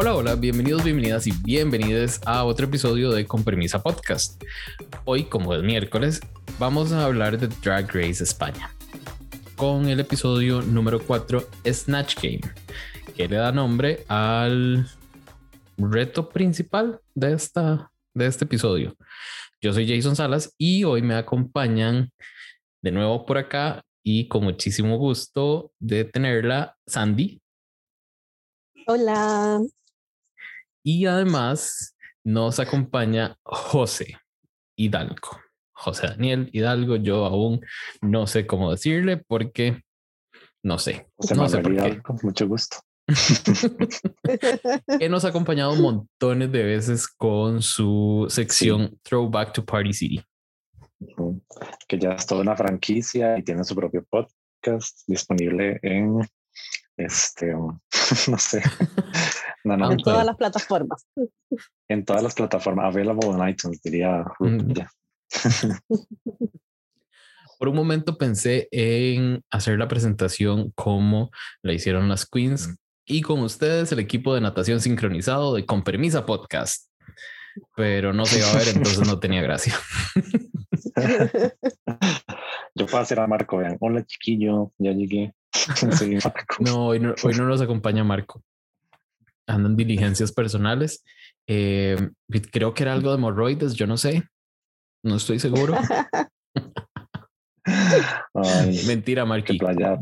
Hola, hola, bienvenidos, bienvenidas y bienvenidos a otro episodio de Con Podcast. Hoy, como es miércoles, vamos a hablar de Drag Race España con el episodio número 4, Snatch Game, que le da nombre al reto principal de, esta, de este episodio. Yo soy Jason Salas y hoy me acompañan de nuevo por acá y con muchísimo gusto de tenerla Sandy. Hola. Y además nos acompaña José Hidalgo. José Daniel Hidalgo, yo aún no sé cómo decirle porque no sé. no sé por qué. Con mucho gusto. que nos ha acompañado montones de veces con su sección Throwback to Party City. Que ya es toda una franquicia y tiene su propio podcast disponible en este, no sé. en todas las plataformas. En todas las plataformas, available en iTunes, diría. Mm. Por un momento pensé en hacer la presentación como la hicieron las Queens y con ustedes el equipo de natación sincronizado de Con Permisa Podcast. Pero no se iba a ver, entonces no tenía gracia. Yo puedo hacer a Marco, vean. Hola chiquillo, ya llegué. no, hoy no, hoy no nos acompaña Marco. Andan diligencias personales. Eh, creo que era algo de hemorroides, yo no sé. No estoy seguro. Mentira, Marco.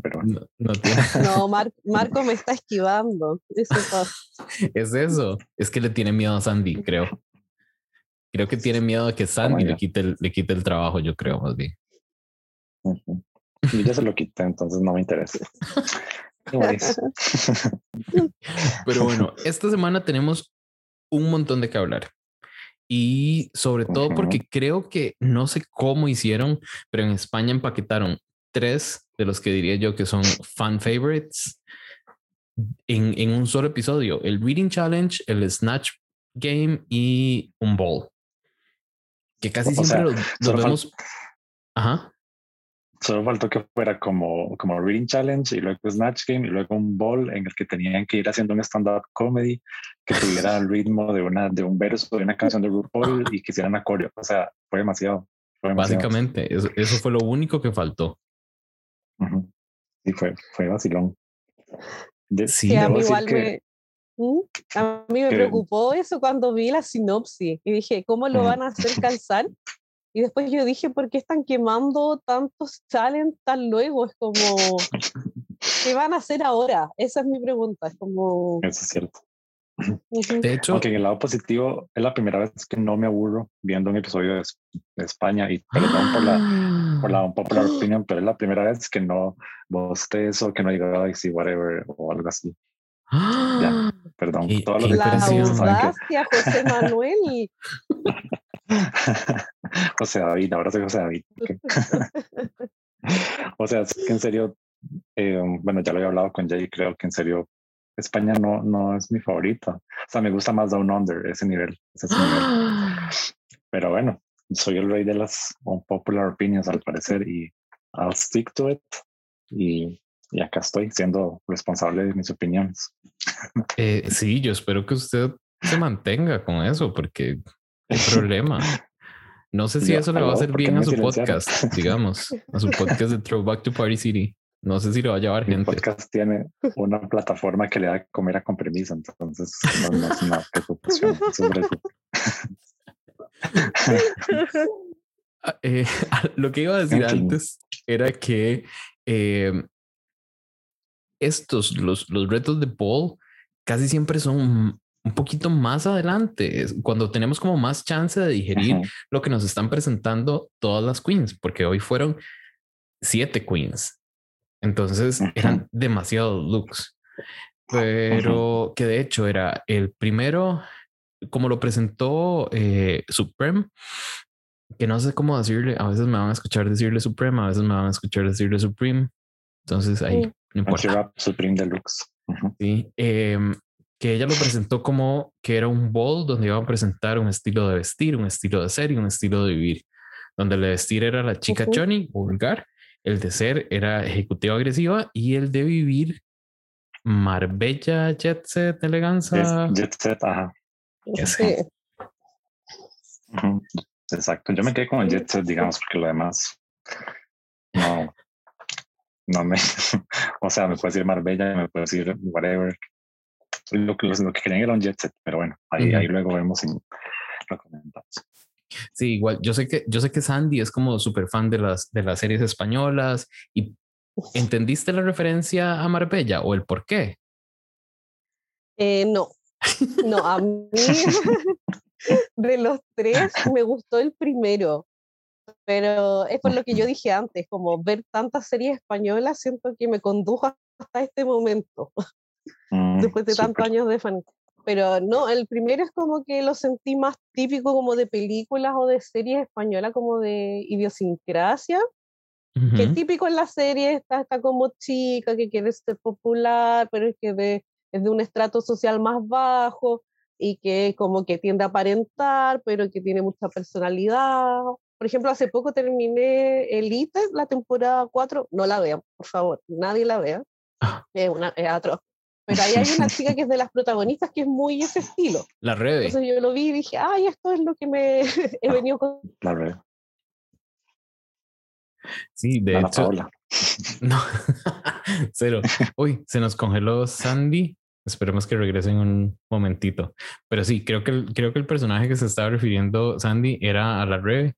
pero... No, Marco me está esquivando. es eso. Es que le tiene miedo a Sandy, creo. Creo que tiene miedo a que Sandy le, quite el, le quite el trabajo, yo creo, más bien. Y ya se lo quité, entonces no me interesa. Pero bueno, esta semana tenemos un montón de que hablar. Y sobre todo porque creo que no sé cómo hicieron, pero en España empaquetaron tres de los que diría yo que son fan favorites en, en un solo episodio: el Reading Challenge, el Snatch Game y un Ball. Que casi siempre los, vemos. Ajá. Solo faltó que fuera como, como Reading Challenge y luego Snatch Game y luego un ball en el que tenían que ir haciendo un stand-up comedy que tuviera el ritmo de, una, de un verso de una canción de RuPaul y que hicieran coreo. O sea, fue demasiado. Básicamente, eso, eso, fue lo único que faltó. Sí, fue, fue vacilón. sí, a mí igual me, ¿Mm? a mí me preocupó eso cuando vi la sinopsis y dije, ¿cómo lo van a hacer calzar? Y después yo dije, ¿por qué están quemando tantos challenges tan luego? Es como, ¿qué van a hacer ahora? Esa es mi pregunta. Es como... Eso es cierto. De hecho, aunque en el lado positivo es la primera vez que no me aburro viendo un episodio de, España y perdón por la, por la unpopular opinion, pero es la primera vez que no bostezo, que no digo Galaxy, whatever o algo así. Ya, perdón. Todo lo que la audacia, José Manuel. José David, ahora soy José David. o sea, es que en serio, eh, bueno, ya lo he hablado con Jay, creo que en serio España no, no es mi favorita. O sea, me gusta más Down Under, ese nivel. Ese nivel. Pero bueno, soy el rey de las unpopular opinions al parecer y I'll stick to it. Y, y acá estoy siendo responsable de mis opiniones. Eh, sí, yo espero que usted se mantenga con eso porque el problema. No sé si eso le va a hacer bien a su podcast, digamos, a su podcast de Throwback to Party City. No sé si lo va a llevar gente. El podcast tiene una plataforma que le da comer a con permiso, entonces no, es una preocupación sobre eso. Ah, eh, lo que iba a decir antes era que eh, estos, los, los retos de Paul, casi siempre son un poquito más adelante, cuando tenemos como más chance de digerir lo que nos están presentando todas las queens, porque hoy fueron siete queens. Entonces eran demasiados looks. Pero que de hecho era el primero, como lo presentó eh, Supreme, que no sé cómo decirle, a veces me van a escuchar decirle Supreme, a veces me van a escuchar decirle Supreme. Entonces ahí no importa. Supreme Deluxe. Sí. Em, que ella lo presentó como que era un ball donde iba a presentar un estilo de vestir, un estilo de ser y un estilo de vivir, donde el de vestir era la chica Johnny, vulgar, el de ser era ejecutiva agresiva y el de vivir Marbella Jet Set Eleganza. Jet Set, ajá. Sí. Exacto. Yo me quedé con el Jet Set, digamos, porque lo demás no, no me, o sea, me puede decir Marbella, me puede decir whatever. Lo que, lo que querían era un jet set, pero bueno, ahí, ahí luego vemos y lo comentamos. Sí, igual, yo sé que, yo sé que Sandy es como súper fan de las, de las series españolas y ¿entendiste la referencia a Marbella o el por qué? Eh, no, no, a mí de los tres me gustó el primero, pero es por lo que yo dije antes, como ver tantas series españolas, siento que me condujo hasta este momento, mm, después de tantos años de fan. Pero no, el primero es como que lo sentí más típico como de películas o de series españolas, como de idiosincrasia. Que típico en la serie está, está como chica que quiere ser popular, pero es que de, es de un estrato social más bajo y que como que tiende a aparentar, pero que tiene mucha personalidad. Por ejemplo, hace poco terminé Elite, la temporada 4, no la vean, por favor, nadie la vea. Ah. Es, una, es atroz. Pero ahí hay una chica que es de las protagonistas que es muy ese estilo. La red. Entonces yo lo vi y dije, ay, esto es lo que me he venido con. La red. Sí, de hecho. No, cero. Uy, se nos congeló Sandy. Esperemos que regrese en un momentito. Pero sí, creo que, el, creo que el personaje que se estaba refiriendo Sandy era a la Red,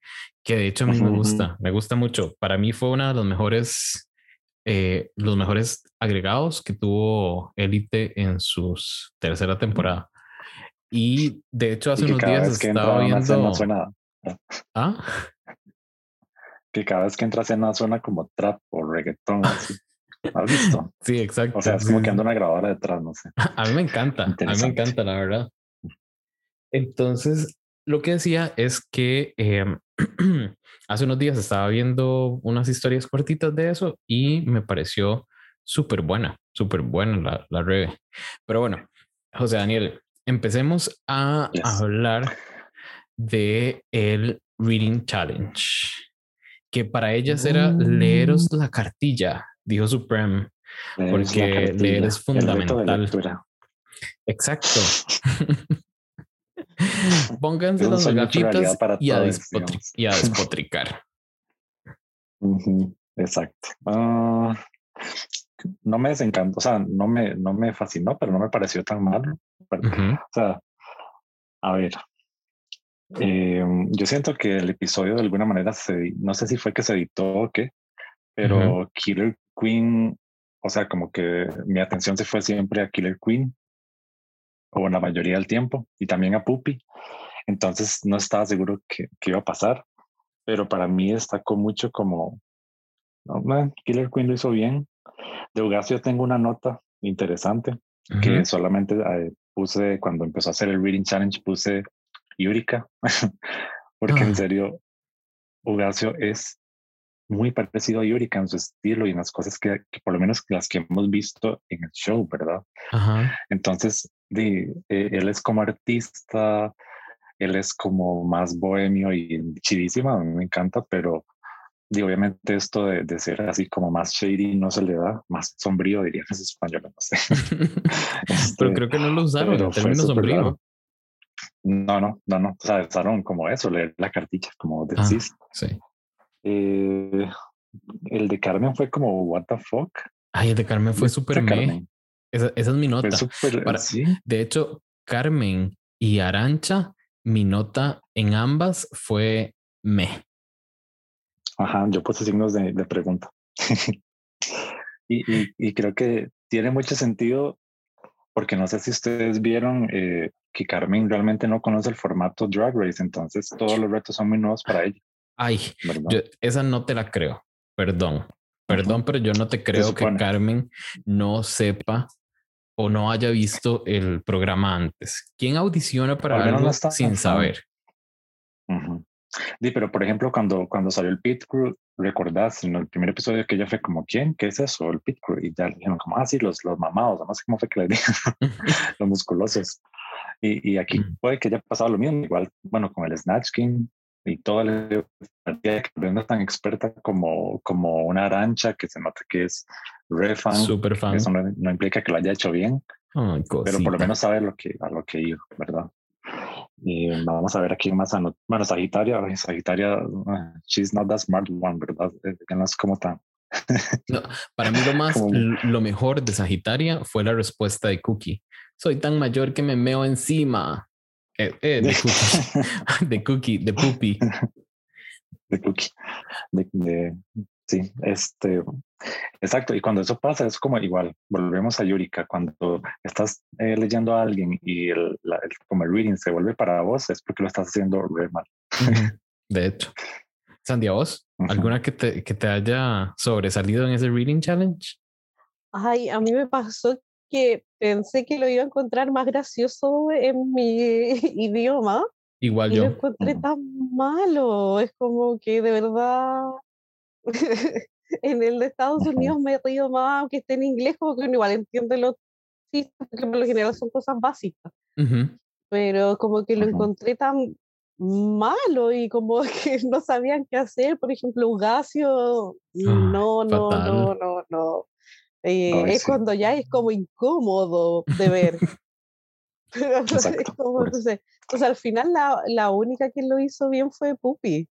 que de hecho a mí me gusta, me gusta mucho. Para mí fue una de los mejores eh, los mejores agregados que tuvo Elite en su tercera temporada. Y de hecho, hace unos días estaba viendo. Suena... ¿Ah? Que cada vez que entra a escena suena como trap o reggaetón. ¿Has visto? Sí, exacto. O sea, es como que anda una grabadora detrás, no sé. A mí me encanta. A mí me encanta, la verdad. Entonces, lo que decía es que em, hace unos días estaba viendo unas historias cortitas de eso y me pareció súper buena, súper buena la, la reve. Pero bueno, José Daniel, empecemos a hablar de el Reading Challenge, que para ellas era leeros la cartilla, dijo Supreme, porque leer es fundamental. Exacto. Pónganse las gafitas y a, y a, despotricar. Exacto. Ah, no me desencantó, o sea, no me, no me fascinó, pero no me pareció tan malo. O sea, a ver, em, yo siento que el episodio de alguna manera se, no sé si fue que se editó o qué, pero Killer Queen, o sea, como que mi atención se fue siempre a Killer Queen o la mayoría del tiempo, y también a Puppy. Entonces no estaba seguro que, iba a pasar, pero para mí destacó mucho como, no, Killer Queen lo hizo bien. De Ugasio tengo una nota interesante que solamente eh, puse cuando empezó a hacer el Reading Challenge, puse Yurika, porque en ah. serio, Ugasio es muy parecido a Yurika en su estilo y en las cosas que, por lo menos las que hemos visto en el show, ¿verdad? Entonces, de, eh, él es como artista, él es como más bohemio y chidísima, a mí me encanta, pero digo, obviamente esto de, de, ser así como más shady no se le da, más sombrío diría que es español, no sé. pero creo que no lo usaron el término sombrío. No, no, no, no, o sea, usaron como eso, leer la cartilla, como decís. Ah, sí. Eh, el de Carmen fue como, what the fuck. Ay, el de Carmen fue súper me. Esa, es mi nota. De hecho, Carmen y Arancha, mi nota en ambas fue me. Ajá, yo puse signos de, pregunta. y, y, creo que tiene mucho sentido porque no sé si ustedes vieron eh, que Carmen realmente no conoce el formato Drag Race, entonces todos los retos son muy nuevos para ella. Ay, esa no te la creo, perdón. Perdón, pero yo no te creo que Carmen no sepa o no haya visto el programa antes. ¿Quién audiciona para algo sin saber? Sí, pero por ejemplo, cuando, cuando salió el Pit Crew, recordás en el primer episodio que ella fue como, ¿quién? ¿Qué es eso? El Pit Crew. Y ya dijeron como, ah, sí, los, los mamados, no sé cómo fue que le dijeron, los musculosos. Y, y aquí puede que haya pasado lo mismo, igual, bueno, con el Snatch King, y toda la que no es tan experta como, como una arancha que se nota que es re fan. Super fan. Eso no, implica que lo haya hecho bien, pero por lo menos sabe lo que, a lo que iba, ¿verdad? Y vamos a ver aquí más. Bueno, Sagitaria, Sagitaria, ah, she's not the smart one, ¿verdad? Eh, no es como tan. no, para mí lo más, lo mejor de Sagitaria fue la respuesta de Cookie. Soy tan mayor que me meo encima. Eh, eh, de Cookie, de Cookie, de Puppy. De Cookie. De, sí, este, exacto. Y cuando eso pasa, es como igual, volvemos a Yurika, cuando estás eh, leyendo a alguien y el, como el reading se vuelve para vos, es porque lo estás haciendo re mal. De hecho. Sandy, vos? ¿Alguna que te, que te haya sobresalido en ese reading challenge? Ay, a mí me pasó que pensé que lo iba a encontrar más gracioso en mi idioma. Igual y yo. Lo encontré tan malo. Es como que de verdad en el de Estados Unidos me río más, aunque esté en inglés, como que igual entiende los chistes, porque por lo general son cosas básicas. Pero como que lo encontré tan malo y como que no sabían qué hacer. Por ejemplo, Ugacio, no, no, no, no, no. Eh, es cuando ya es como incómodo de ver. entonces, al final la, la, única que lo hizo bien fue Puppy.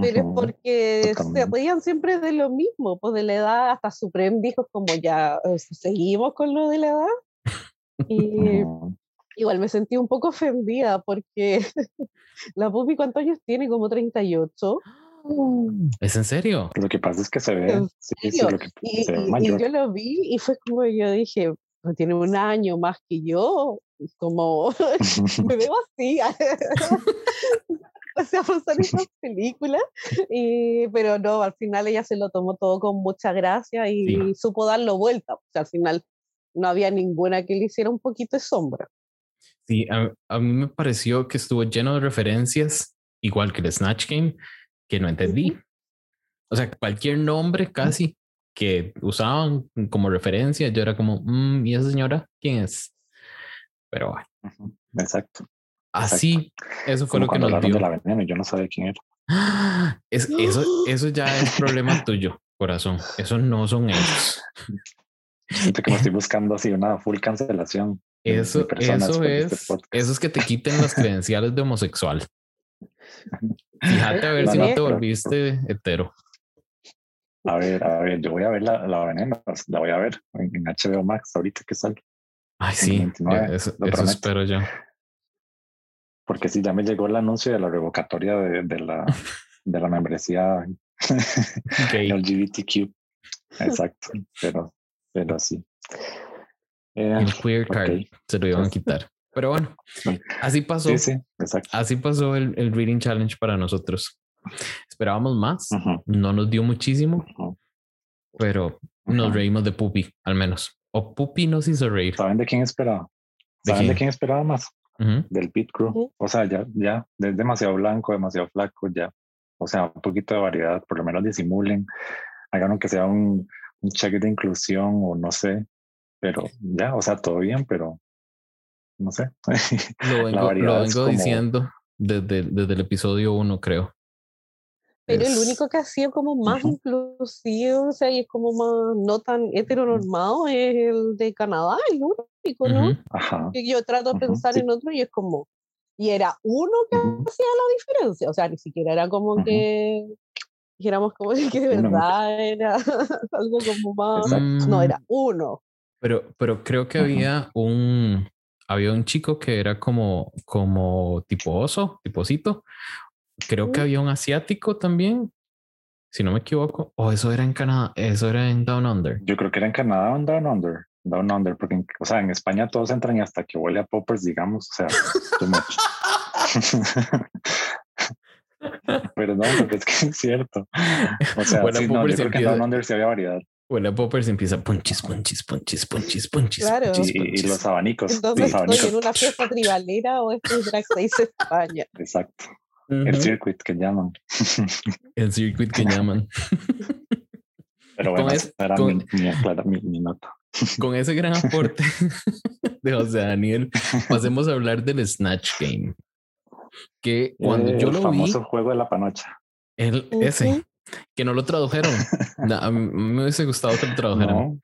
Pero es porque se reían siempre de lo mismo, pues de la edad, hasta Supreme dijo como ya eh, seguimos con lo de la edad. Y igual me sentí un poco ofendida porque la Puppy, ¿cuántos años tiene? Como 38. ¿Es en serio? Lo que pasa es que se ve, sí, sí, lo que y, se ve mayor. y, yo lo vi y fue como yo dije, tiene un año más que yo, como me veo así. o sea, pasar esa película, y, pero no, al final ella se lo tomó todo con mucha gracia y supo darlo vuelta. O sea, al final no había ninguna que le hiciera un poquito de sombra. Sí, a, a mí me pareció que estuvo lleno de referencias, igual que el Snatch Game, que no entendí. O sea, cualquier nombre casi que usaban como referencia, yo era como, mm, ¿y esa señora quién es? Pero bueno. Exacto. Así, eso fue lo que nos dio. De la veneno, yo no sabía quién era. Es, eso, eso ya es problema tuyo, corazón. Eso no son ellos. Siento que me estoy buscando así una full cancelación. Eso, eso es, este eso es que te quiten las credenciales de homosexual. Fíjate a ver si no te volviste hetero. A ver, a ver, yo voy a ver la, la veneno, la voy a ver en, HBO Max ahorita que sale. Ay, sí, eso, espero yo. Porque sí, ya me llegó el anuncio de la revocatoria de, de la, de la membresía LGBTQ. Exacto, pero, pero sí. el eh, queer card se lo iban a quitar. Pero bueno, así pasó. Así pasó el, el, Reading Challenge para nosotros. Esperábamos más, no nos dio muchísimo, pero nos reímos de Puppy, al menos. O Puppy nos hizo reír. ¿Saben de quién esperaba? ¿Saben de quién, esperaba más? Del Pit Crew. O sea, ya, ya, es demasiado blanco, demasiado flaco, ya. O sea, un poquito de variedad, por lo menos disimulen, hagan que sea un, un check de inclusión o no sé, pero ya, o sea, todo bien, pero no sé. Lo vengo, lo vengo diciendo desde, desde el episodio uno, creo. Pero el único que ha sido como más inclusivo, o sea, y es como más no tan heteronormado es el de Canadá, el único, ¿no? Ajá. yo trato de pensar en otro y es como, y era uno que hacía la diferencia, o sea, ni siquiera era como que dijéramos como que de verdad era algo como más, no, era uno. Pero, pero creo que había un, había un chico que era como, como tipo oso, tipocito. Creo que había un asiático también, si no me equivoco. O eso era en Canadá, eso era en Down Under. Yo creo que era en Canadá o en Down Under. Down Under, porque, o sea, en España todos entran y hasta que huele a poppers, digamos, o sea, too much. Pero no, porque es que es cierto. O sea, sí, no, yo creo que en Down Under sí había variedad. Huele a poppers y empieza punchis, punchis, punchis, punchis, punchis. Claro. y, los abanicos. Entonces los estoy en una fiesta tribalera o estoy en Drag Race España. Exacto. El circuit que llaman. El circuit que llaman. Pero bueno, era con, mi, mi, nota. Con ese gran aporte de José Daniel, pasemos a hablar del Snatch Game. que cuando yo lo famoso juego de la panocha. El, ese, que no lo tradujeron. a mí me hubiese gustado que lo tradujeran.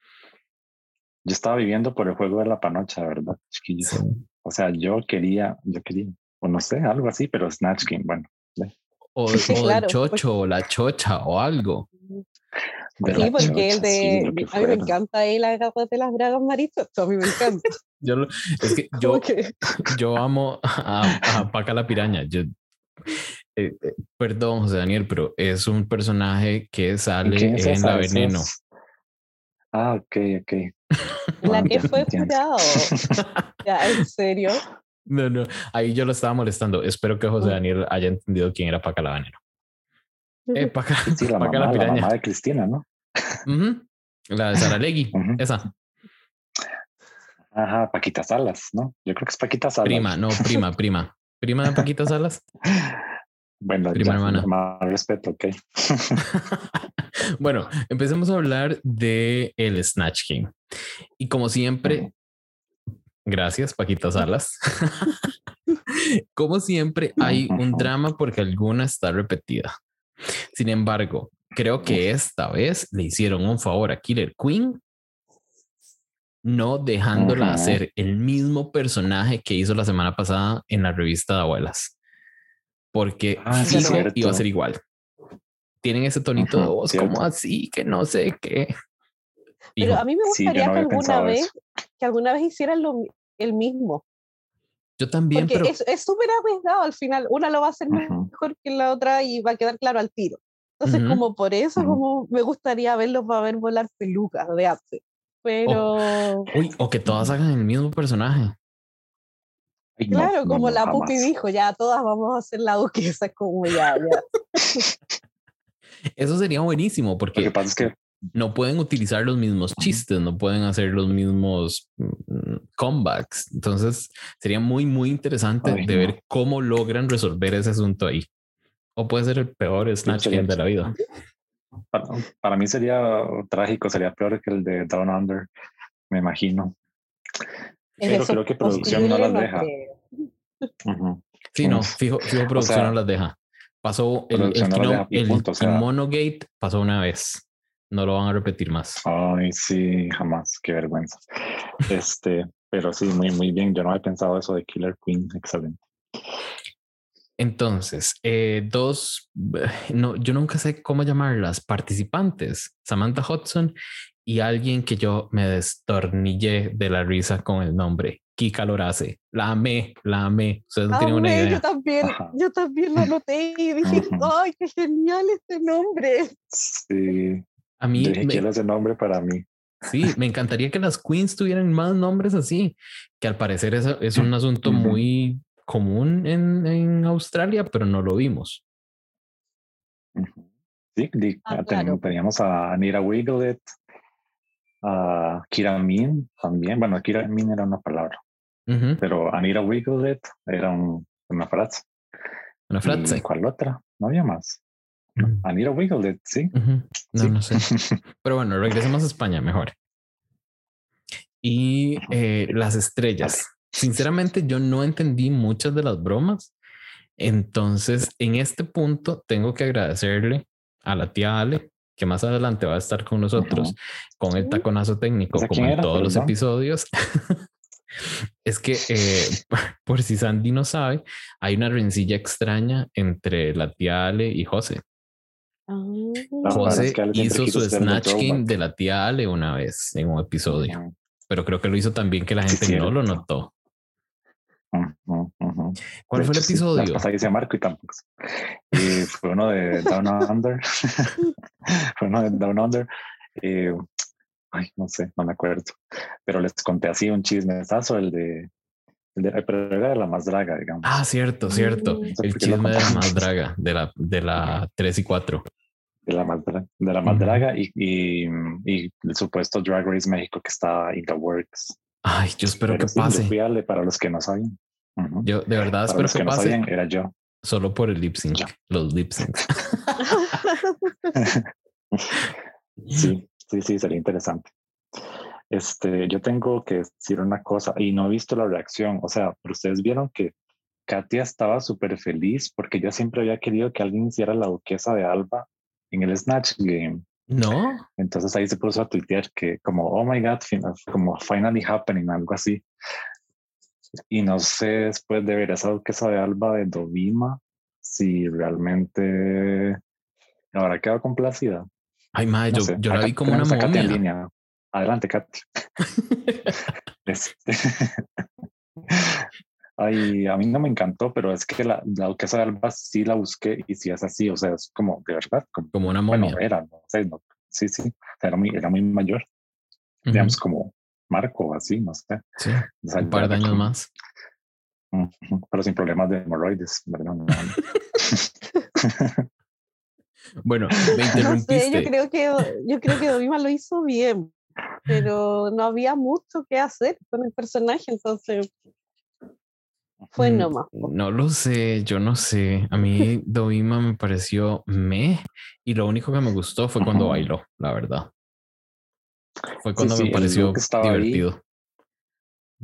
Yo estaba viviendo por el juego de la panocha, ¿verdad, chiquillos? O sea, yo quería, yo quería, o no sé, algo así, pero Snatch Game, bueno. O, el chocho, o la chocha, o algo. sí, porque el de. a mí me encanta él la capa de las bragas maritas. A mí me encanta. yo, es que yo, yo amo a, a Paca la piraña. Yo, eh, eh, perdón, José Daniel, pero es un personaje que sale en La Veneno. Ah, ok, ok. La que fue jurado. ya, en serio. No, no, ahí yo lo estaba molestando. Espero que José Daniel haya entendido quién era Paca la. Eh, Paca, sí, la, mamá, la, piraña. la mamá de Cristina, ¿no? La de Saralegui, esa. Ajá, Paquita Salas, ¿no? Yo creo que es Paquita Salas. Prima, no, prima, prima. Prima de Paquita Salas. Bueno, prima hermana. Más respeto, ok. bueno, empecemos a hablar de el Snatch King. Y como siempre, gracias, Paquita Salas. como siempre, hay un drama porque alguna está repetida. Sin embargo, creo que esta vez le hicieron un favor a Killer Queen no dejándola hacer el mismo personaje que hizo la semana pasada en la revista de abuelas. Porque ah, iba a ser igual. Tienen ese tonito de voz como así, que no sé qué. Pero a mí me gustaría que alguna vez, que alguna vez hicieran lo, el mismo. Yo también, Porque es súper arriesgado al final. Una lo va a hacer mejor que la otra y va a quedar claro al tiro. Entonces, como por eso, como me gustaría verlos para ver volar pelucas de arte. Pero. O, que todas hagan el mismo personaje. Claro, como la Pupi dijo, ya todas vamos a ser la duquesa, como ya, Eso sería buenísimo porque que no pueden utilizar los mismos chistes, no pueden hacer los mismos mm, comebacks. Entonces sería muy, muy interesante de ver cómo logran resolver ese asunto ahí. O puede ser el peor Snatch Game de la vida. Para, mí sería trágico, sería peor que el de Down Under, me imagino. Pero creo que producción no las deja. Sí, no, fijo, fijo producción no las deja. Pasó el, el, Monogate pasó una vez. No lo van a repetir más. Ay, sí, jamás. Qué vergüenza. este, pero sí, muy, muy bien. Yo no había pensado eso de Killer Queen. Excelente. Entonces, eh, dos, no, yo nunca sé cómo llamarlas, participantes, Samantha Hudson y alguien que yo me destornillé de la risa con el nombre, Kika Lorace. La amé, la amé. Ustedes no tienen una idea. Yo también, yo también lo noté y dije, ¡ay, qué genial este nombre! Sí. A mí. me... ese nombre para mí. Sí, me encantaría que las queens tuvieran más nombres así, que al parecer es, es un asunto muy común en, en Australia, pero no lo vimos. Sí, ah, teníamos a Anira Wiglet, a Kira Min también. Bueno, Kira Min era una palabra, pero Anira Wiglet era una frase. Una frase. ¿Y ¿Cuál otra? No había más. Mm. Anira Wiglet, sí. No, no sé. pero bueno, regresemos a España mejor. Y eh, las estrellas sinceramente yo no entendí muchas de las bromas. Entonces, en este punto, tengo que agradecerle a la tía Ale, que más adelante va a estar con nosotros con el taconazo técnico, como en todos los episodios. es que, eh, por si Sandy no sabe, hay una rencilla extraña entre la tía Ale y José. Ah. José hizo su Snatch King de la tía Ale una vez en un episodio, pero creo que lo hizo también que la gente no lo notó. ¿Cuál fue el episodio? Hasta que se Marco y tampoco. Y fue uno de Down Under. fue uno de Down Under. ay, no sé, no me acuerdo. Pero les conté así un chismesazo, el de, el de pero era de la más draga, digamos. Ah, cierto, cierto. el chisme de la más draga, de la, de la 3 y 4. De la más, de la más draga y, y, y, el supuesto Drag Race México que está in the works. Ay, yo espero que pase. para los que no saben. Yo de verdad espero que, pase. era yo. Solo por el lip sync, los lip syncs. sí, sí, sí, sería interesante. Este, yo tengo que decir una cosa y no he visto la reacción. O sea, pero ustedes vieron que Katia estaba súper feliz porque ella siempre había querido que alguien hiciera la duquesa de Alba en el Snatch Game. No. Entonces ahí se puso a tuitear que como, oh my God, como finally happening, algo así. Y no sé después de ver esa duquesa de Alba de Dovima si realmente habrá quedado complacida. Ay, madre, yo, la vi como una momia. En línea. Adelante, Katia. Este, Ay, a mí no me encantó, pero es que la, la duquesa de Alba sí la busqué y sí es así, o sea, es como de verdad. Como, una momia. Bueno, era, no sé, sí, sí, era muy, era muy mayor. Digamos, como Marco, así, no sé. Sí, un par de años más. Pero sin problemas de hemorroides, ¿verdad? bueno, me interrumpiste. yo creo que, yo creo que Dovima lo hizo bien, pero no había mucho que hacer con el personaje, entonces fue mm, nomás. No lo sé, yo no sé. A mí Dovima me pareció me y lo único que me gustó fue cuando bailó, la verdad. Fue cuando me pareció divertido.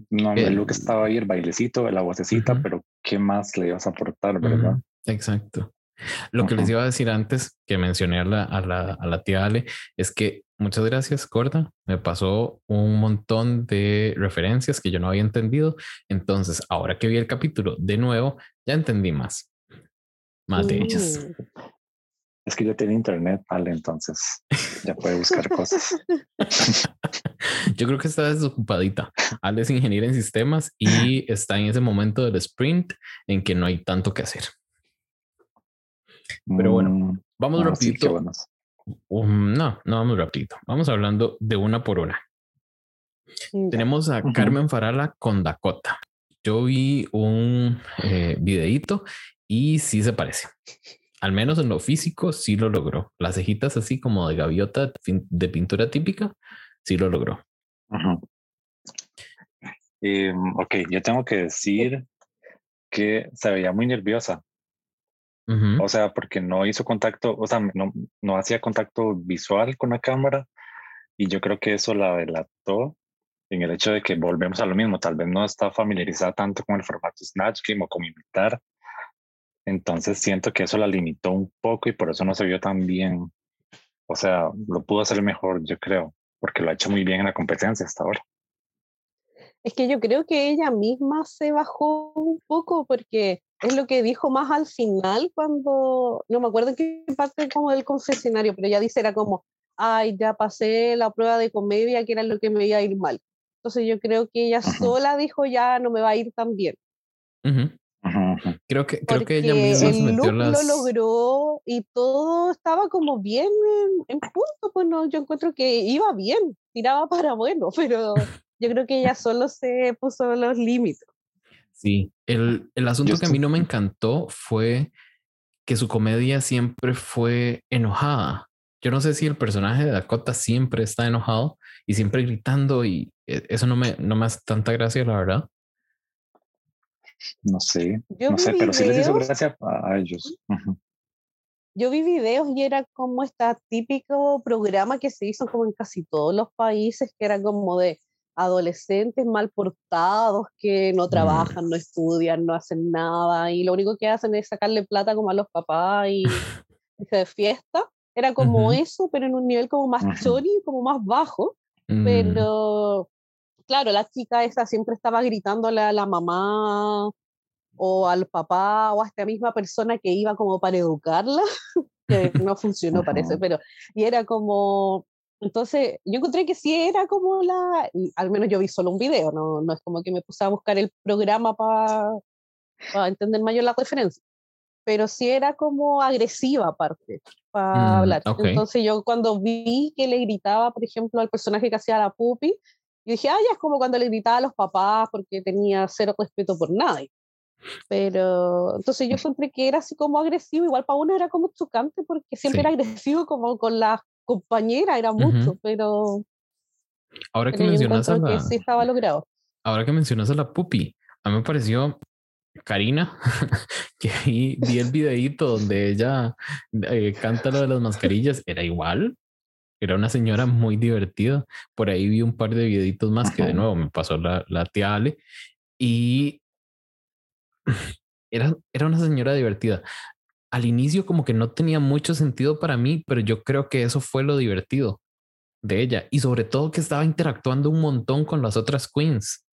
No, el look estaba ahí, el bailecito, la vocecita, pero ¿qué más le ibas a aportar, verdad? Exacto. Lo que les iba a decir antes que mencioné a la, a la, a la tía Ale es que muchas gracias, Corda. Me pasó un montón de referencias que yo no había entendido. Entonces, ahora que vi el capítulo de nuevo, ya entendí más. Más de ellas. Mm. Es que yo tengo internet, Ale, entonces ya puede buscar cosas. yo creo que está desocupadita. Ale es ingeniera en sistemas y está en ese momento del sprint en que no hay tanto que hacer. Pero bueno, mm, vamos rapidito. Um, no, no vamos rapidito. Vamos hablando de una por una. Tenemos a Carmen Farala con Dakota. Yo vi un eh, videíto y sí se parece. Al menos en lo físico sí lo logró. Las cejitas así como de gaviota de pintura típica, sí lo logró. Em, ok, yo tengo que decir que se veía muy nerviosa. O sea, porque no hizo contacto, o sea, no, no hacía contacto visual con la cámara y yo creo que eso la delató en el hecho de que volvemos a lo mismo, tal vez no está familiarizada tanto con el formato Snatch Game o con imitar, entonces siento que eso la limitó un poco y por eso no se vio tan bien. O sea, lo pudo hacer mejor, yo creo, porque lo ha hecho muy bien en la competencia hasta ahora. Es que yo creo que ella misma se bajó un poco porque es lo que dijo más al final cuando, no me acuerdo en qué parte como del confesionario, pero ella dice era como, ay, ya pasé la prueba de comedia, que era lo que me iba a ir mal. Entonces yo creo que ella sola dijo, ya no me va a ir tan bien. Creo que, creo que ella misma el look lo logró y todo estaba como bien en, punto, pues no, yo encuentro que iba bien, tiraba para bueno, pero yo creo que ella solo se puso los límites. Sí, el, el asunto que a mí no me encantó fue que su comedia siempre fue enojada. Yo no sé si el personaje de Dakota siempre está enojado y siempre gritando y e, eso no me, no me hace tanta gracia, la verdad. No sé, no sé, pero sí les hizo gracia a ellos. Yo vi videos y era como este típico programa que se hizo como en casi todos los países, que era como de adolescentes mal portados que no mm. trabajan, no estudian, no hacen nada y lo único que hacen es sacarle plata como a los papás y de fiesta. Era como eso, pero en un nivel como más chori, como más bajo. Mm. Pero claro, la chica esa siempre estaba gritándole a la mamá o al papá o a esta misma persona que iba como para educarla, que no funcionó parece, pero y era como entonces, yo encontré que sí era como la, al menos yo vi solo un video, no, no es como que me puse a buscar el programa para entender mayor la referencia, pero sí era como agresiva aparte para mm, hablar. Entonces yo cuando vi que le gritaba, por ejemplo, al personaje que hacía la pupi, yo dije, ah, ya es como cuando le gritaba a los papás porque tenía cero respeto por nadie. Pero entonces yo encontré que era así como agresivo, igual para uno era como chocante porque siempre era agresivo como con las compañera era mucho, pero. Ahora que mencionas a la. sí estaba logrado. Ahora que mencionas a la pupi, a mí me pareció Karina, que vi, vi el videíto donde ella eh, canta lo de las mascarillas, era igual. Era una señora muy divertida. Por ahí vi un par de videitos más que de nuevo me pasó la, la tía Ale. Y era, era una señora divertida. Al inicio como que no tenía mucho sentido para mí, pero yo creo que eso fue lo divertido de ella y sobre todo que estaba interactuando un montón con las otras queens.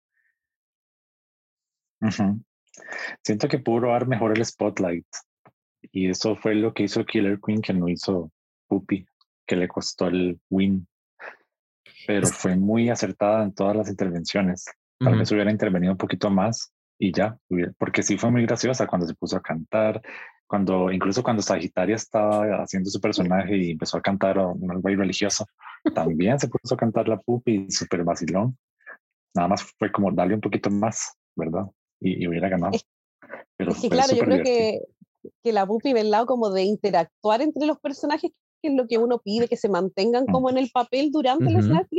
Siento que pudo dar mejor el spotlight y eso fue lo que hizo Killer Queen que no hizo Puppy, que le costó el win. Pero fue muy acertada en todas las intervenciones. Tal vez hubiera intervenido un poquito más y ya, porque sí fue muy graciosa cuando se puso a cantar, cuando incluso cuando Sagitaria estaba haciendo su personaje y empezó a cantar un algo religioso, también se puso a cantar la pupi super vacilón. Nada más fue como darle un poquito más, ¿verdad? Y, hubiera ganado. Pero sí, claro, yo creo que, que la pupi del lado como de interactuar entre los personajes, que es lo que uno pide, que se mantengan como en el papel durante el Snatch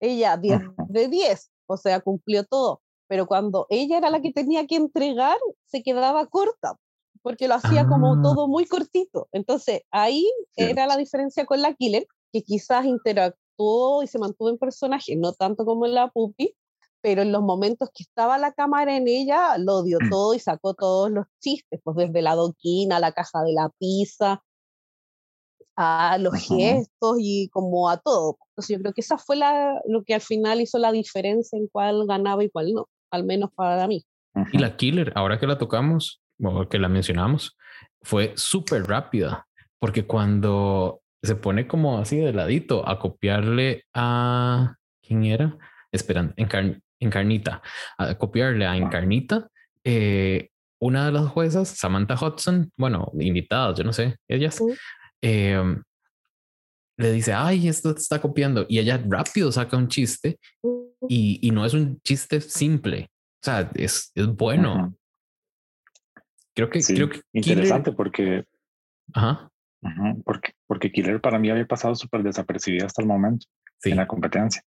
Ella 10 de 10, o sea, cumplió todo. Pero cuando ella era la que tenía que entregar, se quedaba corta porque lo hacía como ah. todo muy cortito. Entonces ahí era la diferencia con la Killer, que quizás interactuó y se mantuvo en personaje, no tanto como en la Puppy, pero en los momentos que estaba la cámara en ella, lo dio mm. todo y sacó todos los chistes, pues desde la doquina, la caja de la pizza, a los gestos y como a todo. Entonces yo creo que esa fue la, lo que al final hizo la diferencia en cuál ganaba y cuál no, al menos para mí. Y la Killer, ahora que la tocamos, que la mencionamos, fue súper rápida, porque cuando se pone como así de ladito a copiarle a quién era, esperan, Encarnita, a copiarle a Encarnita, eh, una de las juezas, Samantha Hudson, bueno, invitadas, yo no sé, ellas, em, le dice, ay, esto te está copiando. Y ella rápido saca un chiste y, y no es un chiste simple. O sea, es, es bueno. Creo que, creo que interesante porque, Ajá. porque, porque Killer para mí había pasado súper desapercibida hasta el momento en la competencia.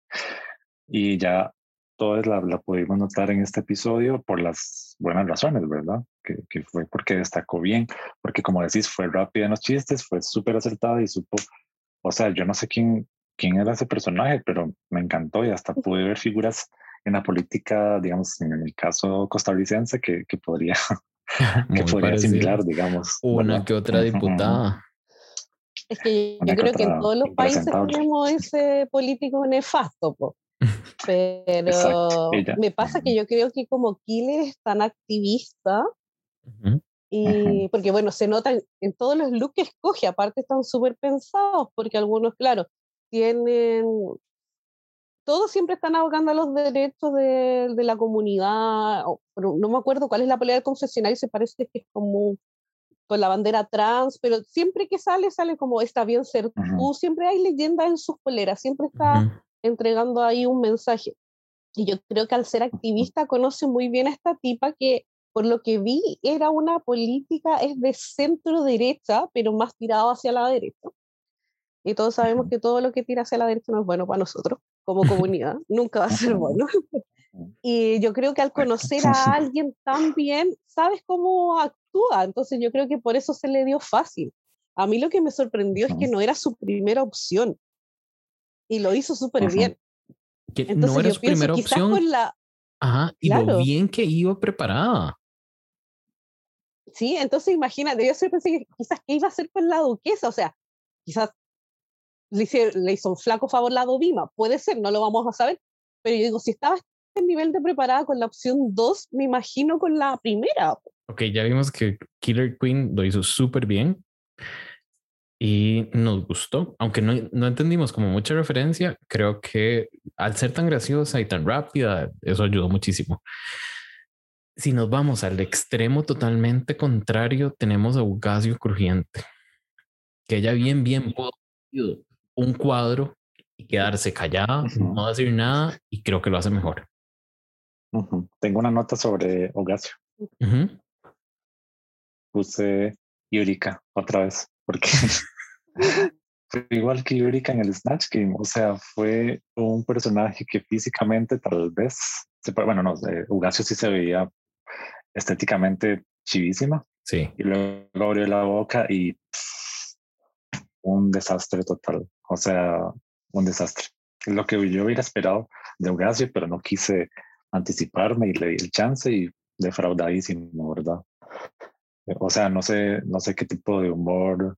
Y ya todas la, la, pudimos notar en este episodio por las buenas razones, ¿verdad? Que, que, fue porque destacó bien, porque como decís, fue rápida en los chistes, fue súper acertada y supo, o sea, yo no sé quién, quién era ese personaje, pero me encantó y hasta pude ver figuras en la política, digamos, en el caso costarricense, que, que podría que podría similar, digamos. Una que otra diputada. Es que yo creo que en todos los países tenemos ese político nefasto, pero me pasa que yo creo que como Killer es tan activista, y porque bueno, se nota en, en, todos los looks que escoge, aparte están súper pensados, porque algunos, claro, tienen todos siempre están abogando a los derechos de, de la comunidad. pero no me acuerdo cuál es la pelea del confesionario, se parece que es como con la bandera trans, pero siempre que sale, sale como está bien ser tú, siempre hay leyenda en sus poleras, siempre está entregando ahí un mensaje. Y yo creo que al ser activista conoce muy bien a esta tipa que, por lo que vi, era una política, es de centro derecha, pero más tirado hacia la derecha. Y todos sabemos que todo lo que tira hacia la derecha no es bueno para nosotros como comunidad, nunca va a ser bueno. Y yo creo que al conocer a alguien tan bien, sabes cómo actúa. Entonces yo creo que por eso se le dio fácil. A mí lo que me sorprendió es que no era su primera opción. Y lo hizo súper bien. Que no era su primera opción. La... Ajá, y lo bien que iba preparada. Sí, entonces imagínate, yo siempre pensé que quizás que iba a ser con la duquesa, o sea, quizás le, hizo un flaco favor la Dovima. Puede ser, no lo vamos a saber. Pero yo digo, si estaba en nivel de preparada con la opción 2, me imagino con la primera. Ok, ya vimos que Killer Queen lo hizo súper bien y nos gustó, aunque no, no, entendimos como mucha referencia, creo que al ser tan graciosa y tan rápida, eso ayudó muchísimo. Si nos vamos al extremo totalmente contrario, tenemos a Bugasio Crujiente, que ella bien, bien pudo un cuadro y quedarse callada, no decir nada y creo que lo hace mejor. Tengo una nota sobre Ogasio. Puse Yurika otra vez, porque fue igual que Yurika en el Snatch Game. O sea, fue un personaje que físicamente tal vez, bueno, no, Ugasio sí se veía estéticamente chivísima. Sí. Y luego abrió la boca y un desastre total. O sea, un desastre. Lo que yo hubiera esperado de Ugasio, pero no quise anticiparme y le di el chance y defraudadísimo, ¿verdad? o sea, no sé, no sé qué tipo de humor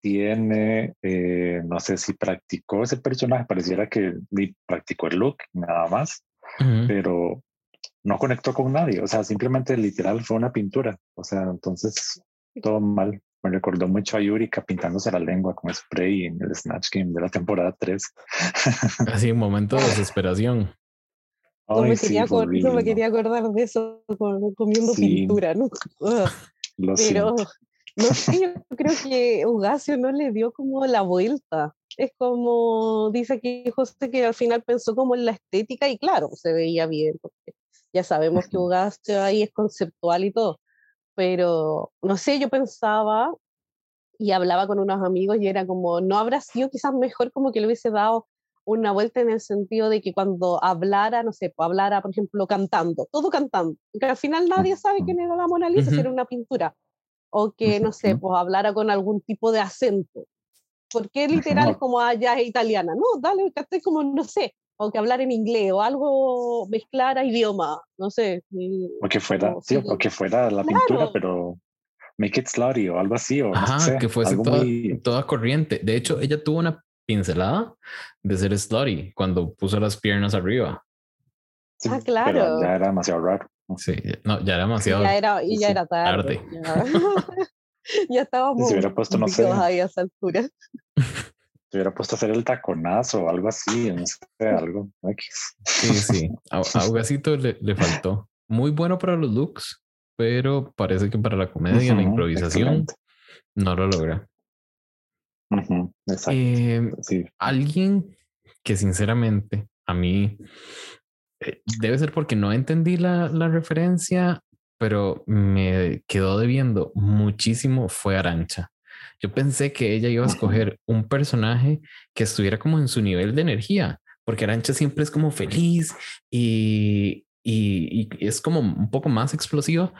tiene, eh, no sé si practicó ese personaje, pareciera que ni practicó el look, nada más, pero no conectó con nadie, o sea, simplemente literal fue una pintura, o sea, entonces todo mal. Me recordó mucho a Yurika pintándose la lengua con spray en el Snatch Game de la temporada 3. Así, un momento de desesperación. No me, quería me, quería acordar de eso comiendo pintura, ¿no? Pero no sé, yo creo que Ugacio no le dio como la vuelta. Es como dice aquí José que al final pensó como en la estética y claro, se veía bien, porque ya sabemos que Ugacio ahí es conceptual y todo. Pero no sé, yo pensaba y hablaba con unos amigos y era como, no habrá sido quizás mejor como que le hubiese dado una vuelta en el sentido de que cuando hablara, no sé, pues, hablara, por ejemplo, cantando, todo cantando, que al final nadie sabe quién era la Mona Lisa, si era una pintura, o que, no sé, pues hablara con algún tipo de acento, porque literal es como, allá ah, es italiana, no, dale, que como, no sé, o que hablar en inglés, o algo mezclar a idioma, no sé. O que fuera, sí, o que fuera la pintura, pero make it slutty o algo así, o Ajá, que fuese toda corriente. De hecho, ella tuvo una pincelada de ser slutty cuando puso las piernas arriba. ah, claro. ya era demasiado raro. Sí, no, ya era demasiado. Ya era, y ya era tarde. Ya, estábamos. Si hubiera puesto, no sé. Ahí a esa altura. Si hubiera puesto a hacer el taconazo o algo así, no sé, algo Sí, sí. A, a le, le, faltó. Muy bueno para los looks, pero parece que para la comedia, la improvisación, no lo logra. Eh, alguien que sinceramente a mí eh, debe ser porque no entendí la, la, referencia, pero me quedó debiendo muchísimo fue Arancha. Yo pensé que ella iba a escoger un personaje que estuviera como en su nivel de energía, porque Arancha siempre es como feliz y, y, es como un poco más explosivo.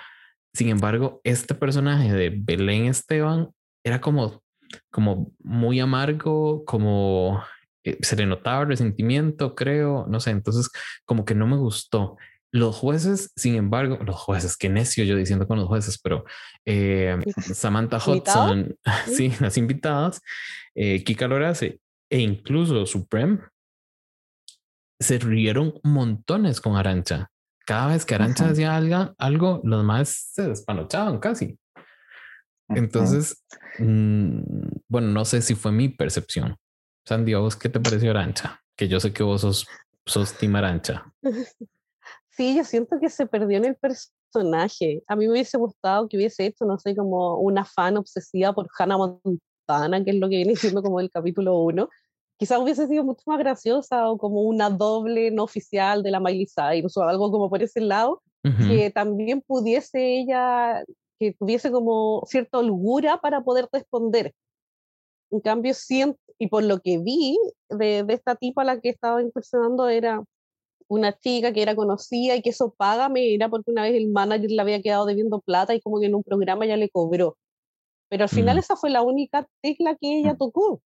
Sin embargo, este personaje de Belén Esteban era como como muy amargo, como eh, se le notaba resentimiento, creo, no sé, entonces como que no me gustó. Los jueces, sin embargo, los jueces, qué necio yo diciendo con los jueces, pero eh, Samantha Hudson, sí, las invitadas, eh, Kika Lorace e incluso Supreme se rieron montones con Arancha. Cada vez que Arancha decía algo, algo, los más se despanochaban casi. Entonces, mm, bueno, no sé si fue mi percepción. Sandy, vos qué te pareció Arancha? Que yo sé que vos sos, sos Team Arancha. Sí, yo siento que se perdió en el personaje. A mí me hubiese gustado que hubiese hecho, no sé, como una fan obsesiva por Hannah Montana, que es lo que viene siendo como el capítulo 1. Quizás hubiese sido mucho más graciosa o como una doble no oficial de la Miley Cyrus o algo como por ese lado, que también pudiese ella que tuviese como cierta holgura para poder responder. En cambio, siento, y por lo que vi de, de esta tipa a la que estaba impresionando, era una chica que era conocida y que eso págame era porque una vez el manager le había quedado debiendo plata y como que en un programa ya le cobró. Pero al final mm. esa fue la única tecla que ella tocó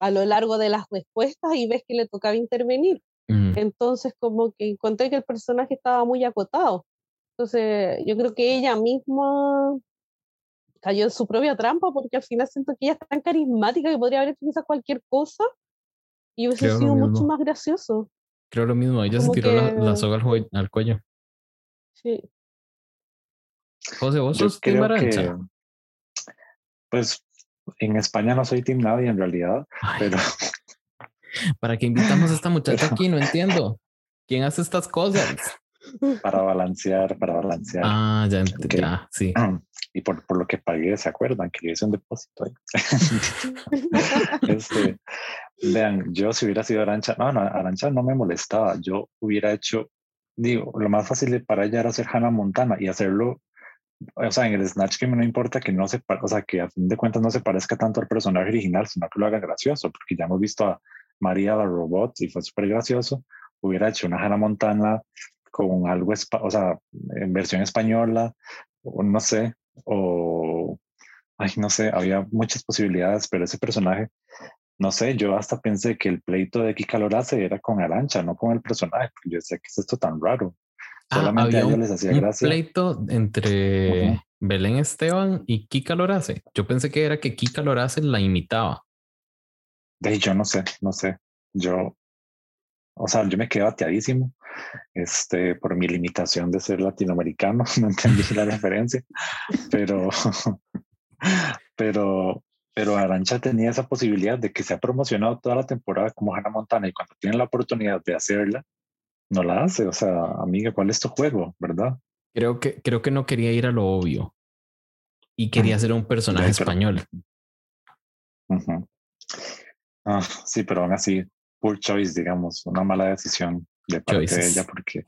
a lo largo de las respuestas y ves que le tocaba intervenir. Mm. Entonces como que encontré que el personaje estaba muy acotado. Entonces, yo creo que ella misma cayó en su propia trampa porque al final siento que ella es tan carismática que podría haber hecho quizás cualquier cosa y hubiese sido mucho más gracioso. Creo lo mismo, ella se tiró la, soga al, cuello. Sí. José, vos sos Team Arancha. pues en España no soy Team Nadie en realidad, pero. ¿Para qué invitamos a esta muchacha aquí? No entiendo. ¿Quién hace estas cosas? para balancear, para balancear. Ah, ya, ya sí. Y por, por, lo que pagué, ¿se acuerdan? Que le hice un depósito ahí. este, vean, yo si hubiera sido Arancha, no, no, Arancha no me molestaba. Yo hubiera hecho, digo, lo más fácil para ella era hacer Hannah Montana y hacerlo, o sea, en el Snatch Game no importa que no se, o sea, que a fin de cuentas no se parezca tanto al personaje original, sino que lo haga gracioso, porque ya hemos visto a María la Robot y fue súper gracioso. Hubiera hecho una Hannah Montana con algo, o sea, en versión española, o no sé, o, ay, no sé, había muchas posibilidades, pero ese personaje, no sé, yo hasta pensé que el pleito de Kika Lorace era con Arancha, no con el personaje, yo sé que es esto tan raro. Ah, Solamente a ellos les hacía un pleito entre Belén Esteban y Kika Lorace. Yo pensé que era que Kika Lorace la imitaba. De yo no sé, no sé. Yo, o sea, yo me quedé bateadísimo este, por mi limitación de ser latinoamericano. No entendí la referencia, pero, pero, pero Arancha tenía esa posibilidad de que se ha promocionado toda la temporada como Hannah Montana y cuando tiene la oportunidad de hacerla, no la hace. O sea, amiga, ¿cuál es tu juego? ¿Verdad? Creo que, creo que no quería ir a lo obvio y quería ser un personaje español. ah, sí, pero aún así, poor choice, digamos, una mala decisión de parte de ella, porque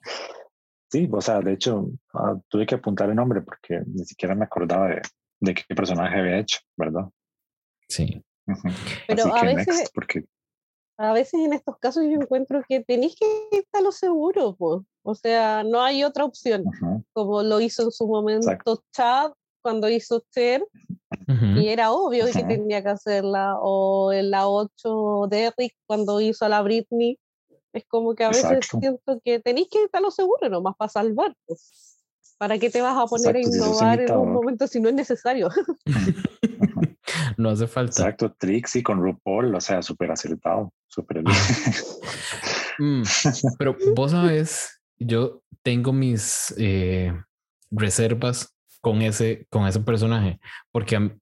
sí, o sea, de hecho, ah, tuve que apuntar el nombre porque ni siquiera me acordaba de, de qué personaje había hecho, ¿verdad? Sí. Pero a veces, porque... a veces en estos casos yo encuentro que tenéis que estar lo seguro, pues. O sea, no hay otra opción, como lo hizo en su momento Chad cuando hizo Cher, y era obvio que tenía que hacerla, o en la 8 Derrick cuando hizo a la Britney. Es como que a veces siento que tenéis que estar lo seguro nomás para salvar. Pues. ¿Para qué te vas a poner a innovar en un momento si no es necesario? no hace falta. Exacto, Trixie con RuPaul, o sea, súper acertado, súper bien. Mm, pero vos sabes, yo tengo mis eh, reservas con ese, con ese personaje, porque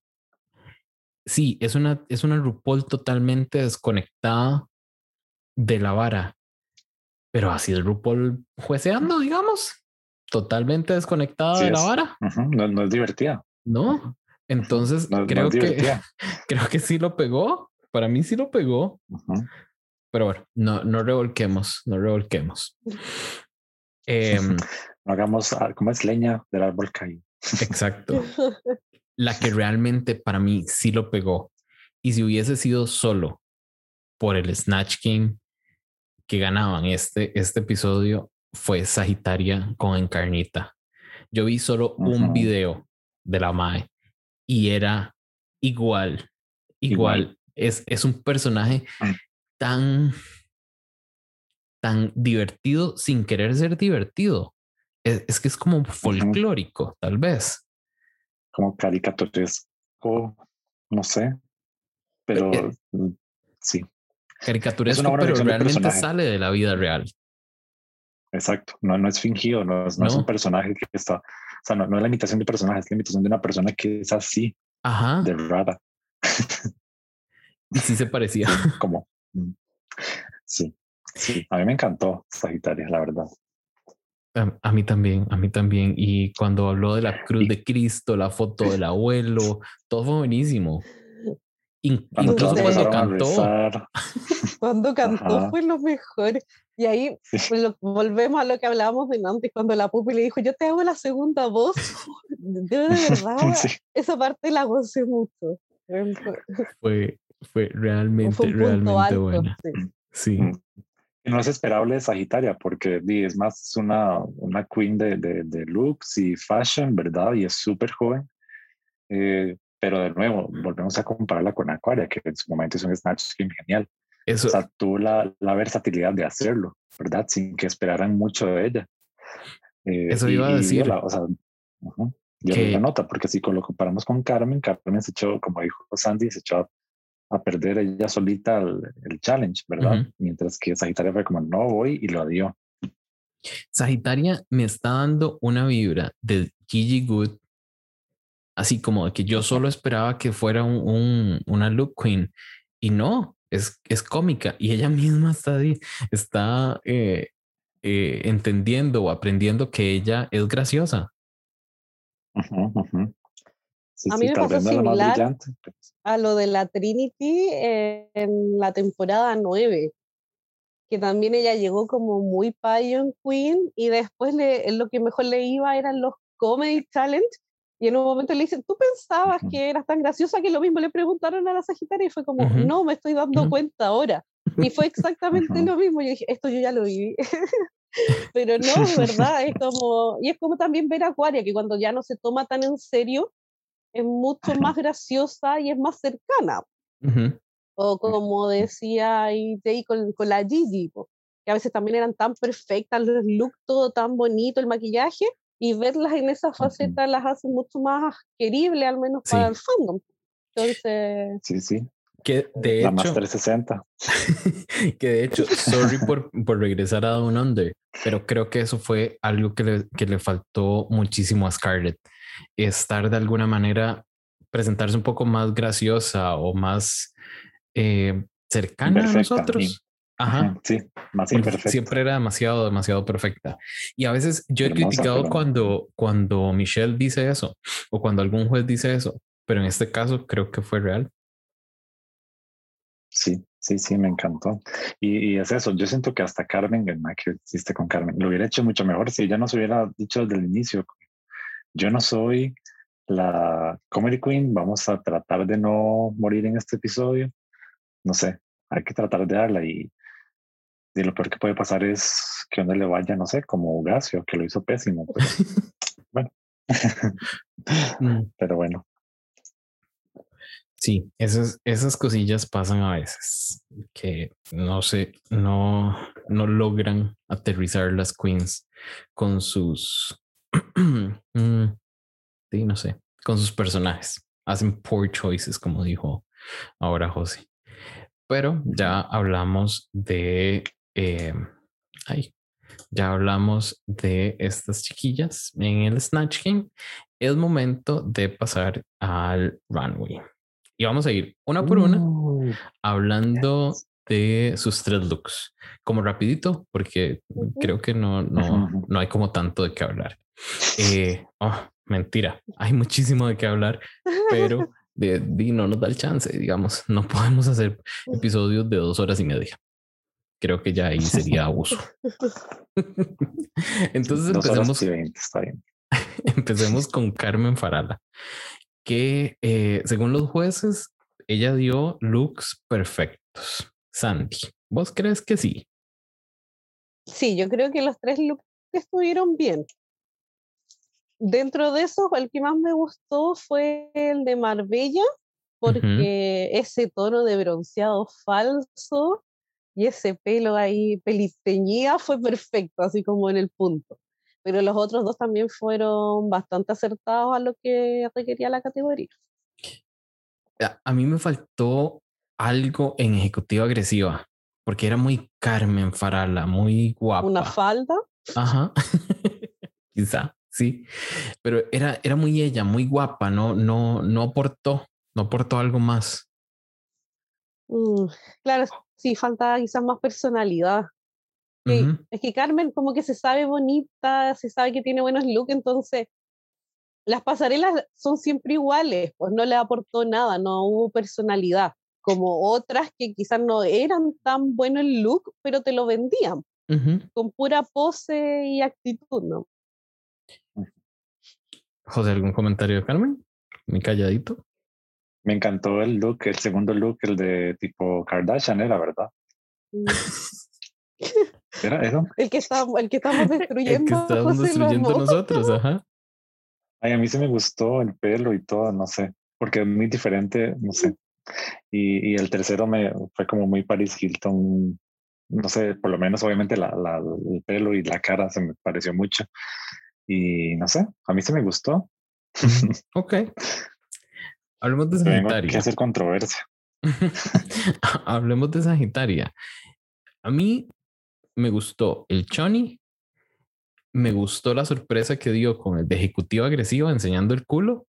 sí, es una, es una RuPaul totalmente desconectada de la vara, pero así el RuPaul jueceando, digamos, totalmente desconectada de la vara. no, es divertida. No, entonces creo que creo que sí lo pegó. Para mí sí lo pegó. Pero bueno, no, no revolquemos, no revolquemos. Em, hagamos ah, como es leña del árbol caído. Exacto. La que realmente para mí sí lo pegó. Y si hubiese sido solo por el Snatch King que ganaban este, este episodio, fue Sagitaria con Encarnita. Yo vi solo un video de la Mae y era igual, igual. Es, es un personaje tan tan divertido sin querer ser divertido. Es, que es como folclórico, tal vez. Como caricaturesco, no sé, pero eh, eh, mm, sí. Caricaturesco, pero realmente sale de la vida real. Exacto, no, no es fingido, no, es un personaje que está, o sea, no, es la imitación de personaje, es la imitación de una persona que es así, Ajá. de rara. Y sí se parecía. como, mm, sí. Sí, a mí me encantó Sagitaria, la verdad. A, mí también, a mí también. Y cuando habló de la cruz de Cristo, la foto del abuelo, todo fue buenísimo. incluso cuando cantó. Cuando cantó fue lo mejor. Y ahí pues, volvemos a lo que hablábamos de antes, cuando la pupi le dijo, yo te hago la segunda voz. de verdad, esa parte la gocé mucho. Fue, fue realmente, realmente buena. sí. Mm no es esperable de Sagitaria porque es más una, una queen de, de, looks y fashion, ¿verdad? Y es súper joven. Eh, pero de nuevo, volvemos a compararla con Aquaria, que en su momento es un Snatch Skin genial. Eso. O sea, tuvo la, la, versatilidad de hacerlo, ¿verdad? Sin que esperaran mucho de ella. Eh, Eso iba a decir. o sea, yo que... la nota, porque si lo comparamos con Carmen, Carmen se echó, como dijo Sandy, se echó a perder ella solita el, challenge, ¿verdad? Mientras que Sagitaria fue como, no voy y lo dio. Sagitaria me está dando una vibra de Gigi Good, así como de que yo solo esperaba que fuera un, una look queen y no, es, es cómica y ella misma está está eh, eh, entendiendo o aprendiendo que ella es graciosa. A mí me pasó similar a lo de la Trinity en la temporada 9, que también ella llegó como muy Payon Queen y después le, lo que mejor le iba eran los Comedy Challenge y en un momento le dicen, ¿tú pensabas que eras tan graciosa que lo mismo le preguntaron a la Sagitaria? Y fue como, no, me estoy dando cuenta ahora. Y fue exactamente lo mismo. Yo dije, esto yo ya lo viví. Pero no, ¿verdad? Es como, y es como también ver a Acuaria, que cuando ya no se toma tan en serio, es mucho más graciosa y es más cercana. O como decía ahí con, con la Gigi, que a veces también eran tan perfectas, los looks todo tan bonito, el maquillaje, y verlas en esa faceta las hace mucho más querible, al menos para el fandom. Entonces. Sí, sí. Que de la hecho. Más 360. que de hecho, sorry por, por regresar a Down Under, pero creo que eso fue algo que le, que le faltó muchísimo a Scarlett. Estar de alguna manera, presentarse un poco más graciosa o más eh, cercana a nosotros. Ajá. Sí, más imperfecta. Siempre era demasiado, demasiado perfecta. Y a veces yo he criticado cuando, cuando Michelle dice eso o cuando algún juez dice eso, pero en este caso creo que fue real. Sí, sí, sí, me encantó. Y, es eso, yo siento que hasta Carmen, el que hiciste con Carmen, lo hubiera hecho mucho mejor si ella nos hubiera dicho desde el inicio, yo no soy la comedy queen, vamos a tratar de no morir en este episodio. No sé, hay que tratar de darla y, y lo peor que puede pasar es que uno le vaya, no sé, como Gasio, que lo hizo pésimo. bueno, mm. pero bueno. Sí, esas, esas cosillas pasan a veces que no sé, no, no logran aterrizar las queens con sus, mm, sí, no sé, con sus personajes. Hacen poor choices, como dijo ahora José. Pero ya hablamos de, eh, ay, ya hablamos de estas chiquillas en el Snatch Game. Es momento de pasar al runway. Y vamos a ir una por una uh. hablando de sus tres looks, como rapidito, porque creo que no, no, no hay como tanto de qué hablar. Eh, oh, mentira, hay muchísimo de qué hablar, pero de, no nos da el chance, digamos, no podemos hacer episodios de dos horas y media. Creo que ya ahí sería abuso. Entonces empecemos, empecemos con Carmen Farala, que eh, según los jueces, ella dio looks perfectos. Sandy, ¿vos crees que sí? Sí, yo creo que los tres looks estuvieron bien. Dentro de esos, el que más me gustó fue el de Marbella, porque ese tono de bronceado falso y ese pelo ahí pelisteñía fue perfecto, así como en el punto pero los otros dos también fueron bastante acertados a lo que requería la categoría. A mí me faltó algo en ejecutiva agresiva, porque era muy Carmen Farala, muy guapa. ¿Una falda? Ajá, quizá, sí, pero era, era muy ella, muy guapa, no, no, no aportó, no aportó algo más. Mm, claro, sí, falta quizás más personalidad. Es que Carmen como que se sabe bonita, se sabe que tiene buenos looks, entonces las pasarelas son siempre iguales, pues no le aportó nada, no hubo personalidad, como otras que quizás no eran tan buenos el look, pero te lo vendían, con pura pose y actitud, ¿no? José, ¿algún comentario de Carmen? Mi calladito. Me encantó el look, el segundo look, el de tipo Kardashian, era verdad. ¿Era eso? El que, está, el que estamos destruyendo. el que estamos destruyendo nosotros, ajá. Ay, a mí se me gustó el pelo y todo, no sé, porque es muy diferente, no sé. Y, y el tercero me fue como muy Paris Hilton, no sé, por lo menos obviamente la, la, el pelo y la cara se me pareció mucho. Y no sé, a mí se me gustó. ok. Hablemos de Sagitaria. que hacer controversia. Hablemos de Sagitaria. A mí me gustó el Choni, me gustó la sorpresa que dio con el de ejecutivo agresivo enseñando el culo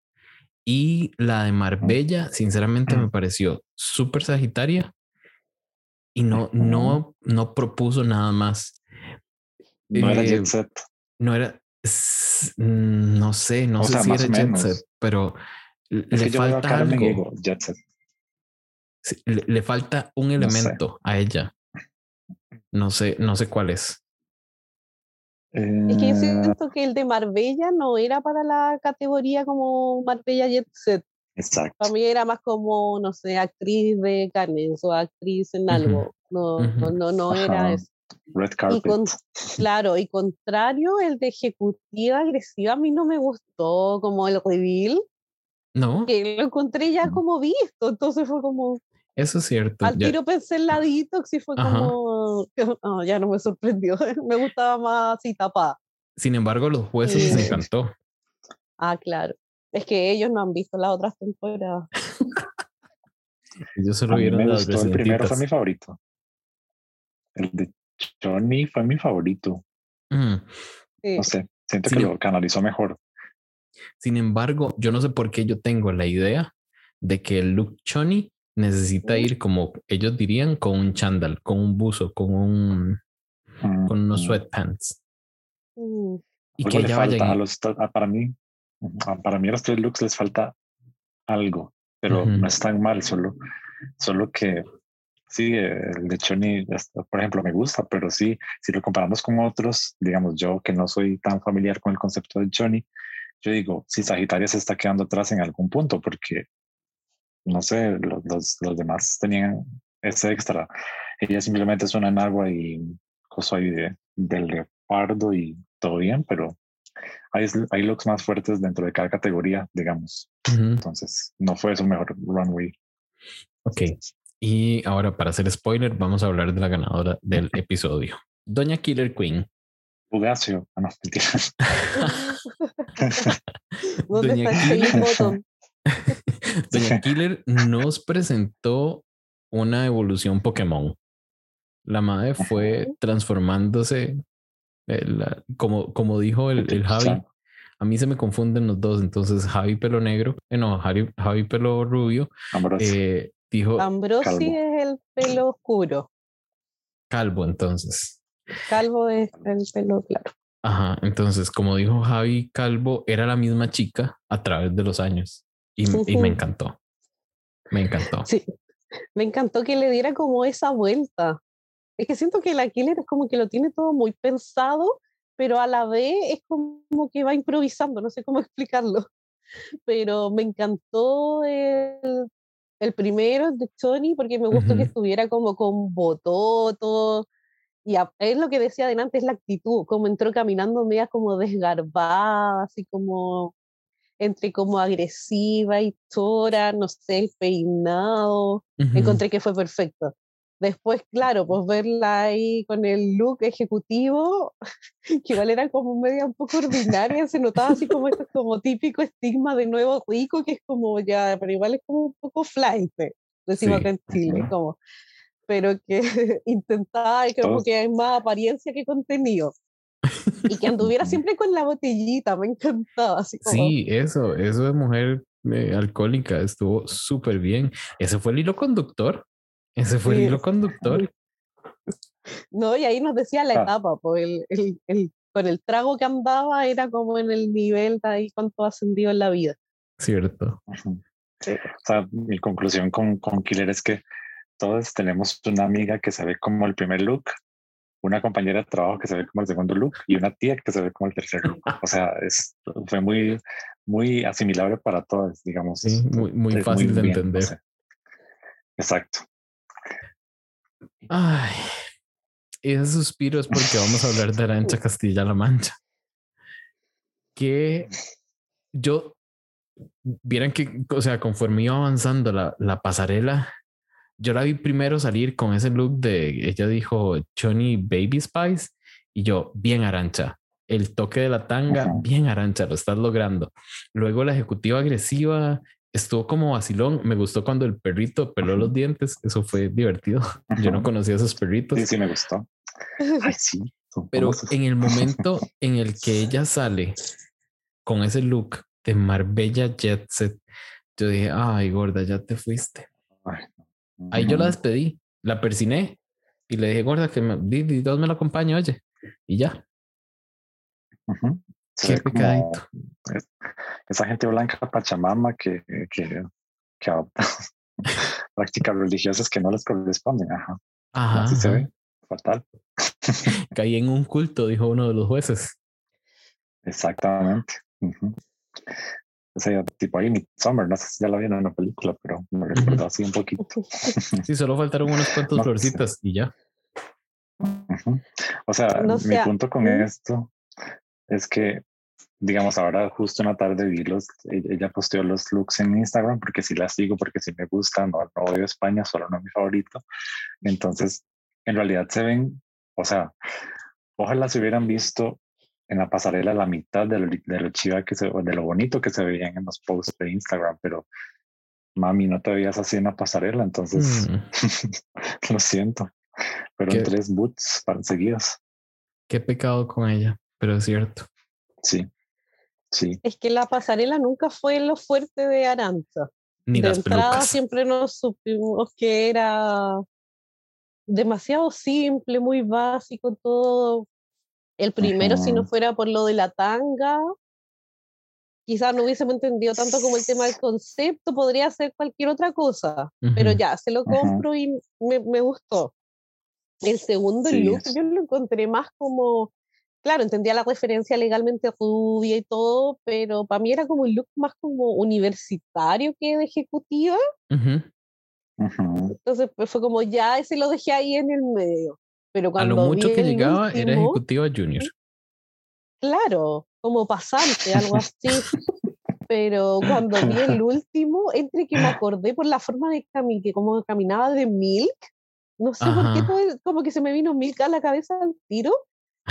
y la de Marbella, sinceramente me pareció súper sagitaria y no, no, no propuso nada más. No era Jet eh, Set. No era, mm, no sé, no sé si era Jet Set, pero le falta algo. le, falta un elemento a ella. No sé, no sé cuál es. Es que yo eh, siento que el de Marbella no era para la categoría como Marbella Jet Set. Exacto. Para mí era más como, no sé, actriz de carnes o actriz en algo. No, no, no, era eso. Red carpet. claro, y contrario, el de ejecutiva agresiva a mí no me gustó, como el reveal. No. Que lo encontré ya como visto, entonces fue como, eso es cierto. Al tiro pensé en la detox y fue como, ya no me sorprendió, me gustaba más así tapada. Sin embargo, los jueces les encantó. Ah, claro. Es que ellos no han visto las otras temporadas. ellos solo vieron las El primero fue mi favorito. El de Johnny fue mi favorito. Mm. No sé, siento que lo canalizó mejor. Sin embargo, yo no sé por qué yo tengo la idea de que el look Johnny necesita ir como ellos dirían con un chandal, con un buzo, con un con unos mm. sweatpants. Y que ella vaya para mí, para mí a los tres looks les falta algo, pero no es tan mal, solo, solo que sí, el de Johnny, por ejemplo, me gusta, pero sí, si lo comparamos con otros, digamos yo que no soy tan familiar con el concepto de Johnny, yo digo, si Sagitaria se está quedando atrás en algún punto, porque no sé, los, los, demás tenían ese extra. Ella simplemente es una enagua y cosa ahí de, del leopardo y todo bien, pero hay, hay looks más fuertes dentro de cada categoría, digamos. Entonces, no fue su mejor runway. Ok. Y ahora, para hacer spoiler, vamos a hablar de la ganadora del episodio. Doña Killer Queen. Fugacio. Ah, no, Doña Killer. Doña Killer nos presentó una evolución Pokémon. La madre fue transformándose, como, como dijo el, el Javi. A mí se me confunden los dos, entonces Javi pelo negro, eh, no, Javi, Javi pelo rubio, eh, dijo... Ambrosi es el pelo oscuro. Calvo, entonces. Calvo es el pelo claro. Ajá, entonces, como dijo Javi Calvo, era la misma chica a través de los años. Y, me encantó. Me encantó. Sí, me encantó que le diera como esa vuelta. Es que siento que la Killer es como que lo tiene todo muy pensado, pero a la vez es como que va improvisando, no sé cómo explicarlo. Pero me encantó el, el primero de Tony porque me gustó que estuviera como con bototo. Y es lo que decía adelante, es la actitud, como entró caminando media como desgarbada, así como entre como agresiva y tora, no sé, el peinado, encontré que fue perfecto. Después, claro, pues verla ahí con el look ejecutivo, que igual era como media un poco ordinaria, se notaba así como esto como típico estigma de nuevo rico, que es como ya, pero igual es como un poco flight, decimos acá en Chile, como, pero que intentaba, como que hay más apariencia que contenido y que anduviera siempre con la botellita, me encantaba. Así Sí, eso, eso de mujer eh, alcohólica estuvo súper bien. Ese fue el hilo conductor. Ese fue el hilo conductor. No, y ahí nos decía la ah. etapa, pues el, el, el, con el trago que andaba era como en el nivel de ahí cuánto ascendido en la vida. Cierto. O sea, mi conclusión con, con Killer es que todos tenemos una amiga que se ve como el primer look una compañera de trabajo que se ve como el segundo look y una tía que se ve como el tercer look. O sea, es, fue muy, muy asimilable para todos, digamos. Sí, muy, muy fácil de entender. Exacto. Ay, y ese suspiro es porque vamos a hablar de Arancha Castilla-La Mancha. Que yo, vieran que, o sea, conforme iba avanzando la, la pasarela, yo la vi primero salir con ese look de, ella dijo Johnny Baby Spice y yo, bien arancha. El toque de la tanga, bien arancha, lo estás logrando. Luego la ejecutiva agresiva estuvo como vacilón. Me gustó cuando el perrito peló los dientes. Eso fue divertido. Yo no conocía a esos perritos. Sí, sí, me gustó. Ay, sí. Pero en el momento en el que ella sale con ese look de Marbella Jet Set, yo dije, ay, gorda, ya te fuiste. Ay, Ahí yo la despedí, la persiné y le dije, gorda, que me, Dios me lo acompañe, oye. Y ya. Qué picadito. esa gente blanca pachamama que, que, que adopta prácticas religiosas que no les corresponden. Ajá. Ajá. Así se ve. Fatal. Caí en un culto, dijo uno de los jueces. Exactamente sea, tipo ahí Summer, no sé si ya la vieron en la película, pero me recuerdo así un poquito. Sí, solo faltaron unos cuantos florcitas y ya. O sea, mi punto con esto es que, digamos, ahora justo una tarde vi los, e-, ella posteó los looks en Instagram porque sí las sigo, porque sí me gustan, no, no odio España, solo no es mi favorito. Entonces, en realidad se ven, o sea, ojalá se hubieran visto en la pasarela la mitad de lo, de lo chiva que se, de lo bonito que se veían en los posts de Instagram, pero mami, no te veías así en la pasarela, entonces mm. lo siento. Pero tres boots para seguidas. Qué pecado con ella, pero es cierto. Sí, sí. Es que la pasarela nunca fue lo fuerte de Aranza. Ni de entrada siempre nos supimos que era demasiado simple, muy básico todo. El primero, si no fuera por lo de la tanga, quizás no hubiésemos entendido tanto como el tema del concepto, podría ser cualquier otra cosa, pero ya, se lo compro y me, me, gustó. El segundo look yo lo encontré más como, claro, entendía la referencia legalmente rubia y todo, pero para mí era como un look más como universitario que de ejecutiva. Entonces pues, fue como ya ese lo dejé ahí en el medio. Pero cuando a lo mucho que llegaba era ejecutiva junior. Claro, como pasante, algo así. Pero cuando vi el último, entre que me acordé por la forma de caminar, que como caminaba de Milk, no sé por qué, como que se me vino Milk a la cabeza al tiro,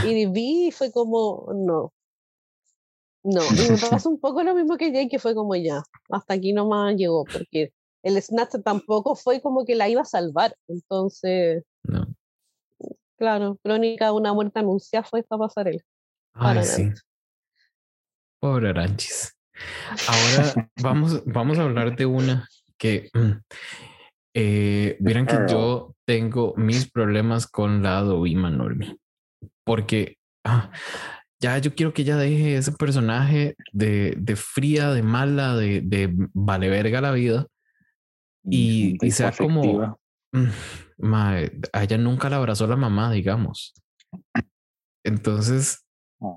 y vi y fue como, no. No, y me pasó un poco lo mismo que Jay, que fue como ya, hasta aquí nomás llegó, porque el Snatch tampoco fue como que la iba a salvar. Entonces, no. Claro, crónica de una muerte anunciada fue esta pasarela. Ay, sí. Pobre Aranchis. Ahora vamos, vamos a hablar de una que mm, eh, vieran que yo tengo mis problemas con la Dovima Normi. Porque ah, ya yo quiero que ella deje ese personaje de, de fría, de mala, de, de vale verga la vida y, y sea como, mm, a ella nunca la abrazó la mamá, digamos. Entonces,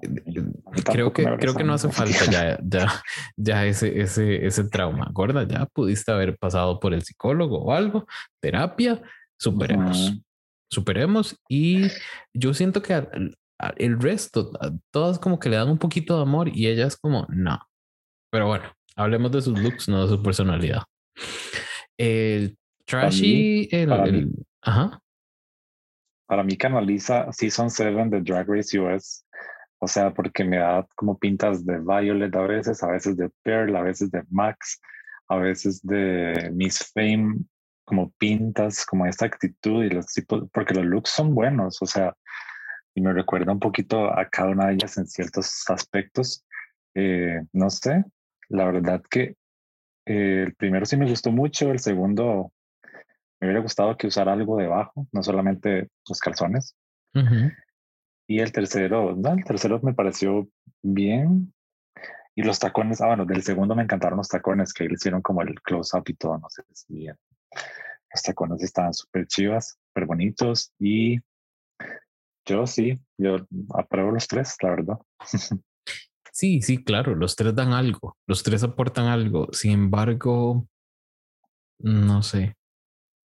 eh, creo que creo que no hace falta ya, ya, ya ese, ese, ese trauma, gorda. Ya pudiste haber pasado por el psicólogo o algo, terapia, superemos. Superemos. Y yo siento que el resto, todas como que le dan un poquito de amor y ella es como, no. Pero bueno, hablemos de sus looks, no de su personalidad. El trashy, para mí, el, ajá. Para mí canaliza Season 7 de Drag Race US. O sea, porque me da como pintas de Violet a veces, a veces de Pearl, a veces de Max, a veces de Miss Fame, como pintas, como esta actitud y los tipos, porque los looks son buenos, o sea, y me recuerda un poquito a cada una de ellas en ciertos aspectos. Eh, no sé, la verdad que el primero sí me gustó mucho, el segundo me hubiera gustado que usara algo debajo, no solamente los calzones. Y el tercero, no, el tercero me pareció bien. Y los tacones, ah, bueno, del segundo me encantaron los tacones, que le hicieron como el close-up y todo, no sé si. Los tacones estaban súper chivas, súper bonitos. Y yo sí, yo apruebo los tres, la verdad. Sí, sí, claro, los tres dan algo, los tres aportan algo. Sin embargo, no sé,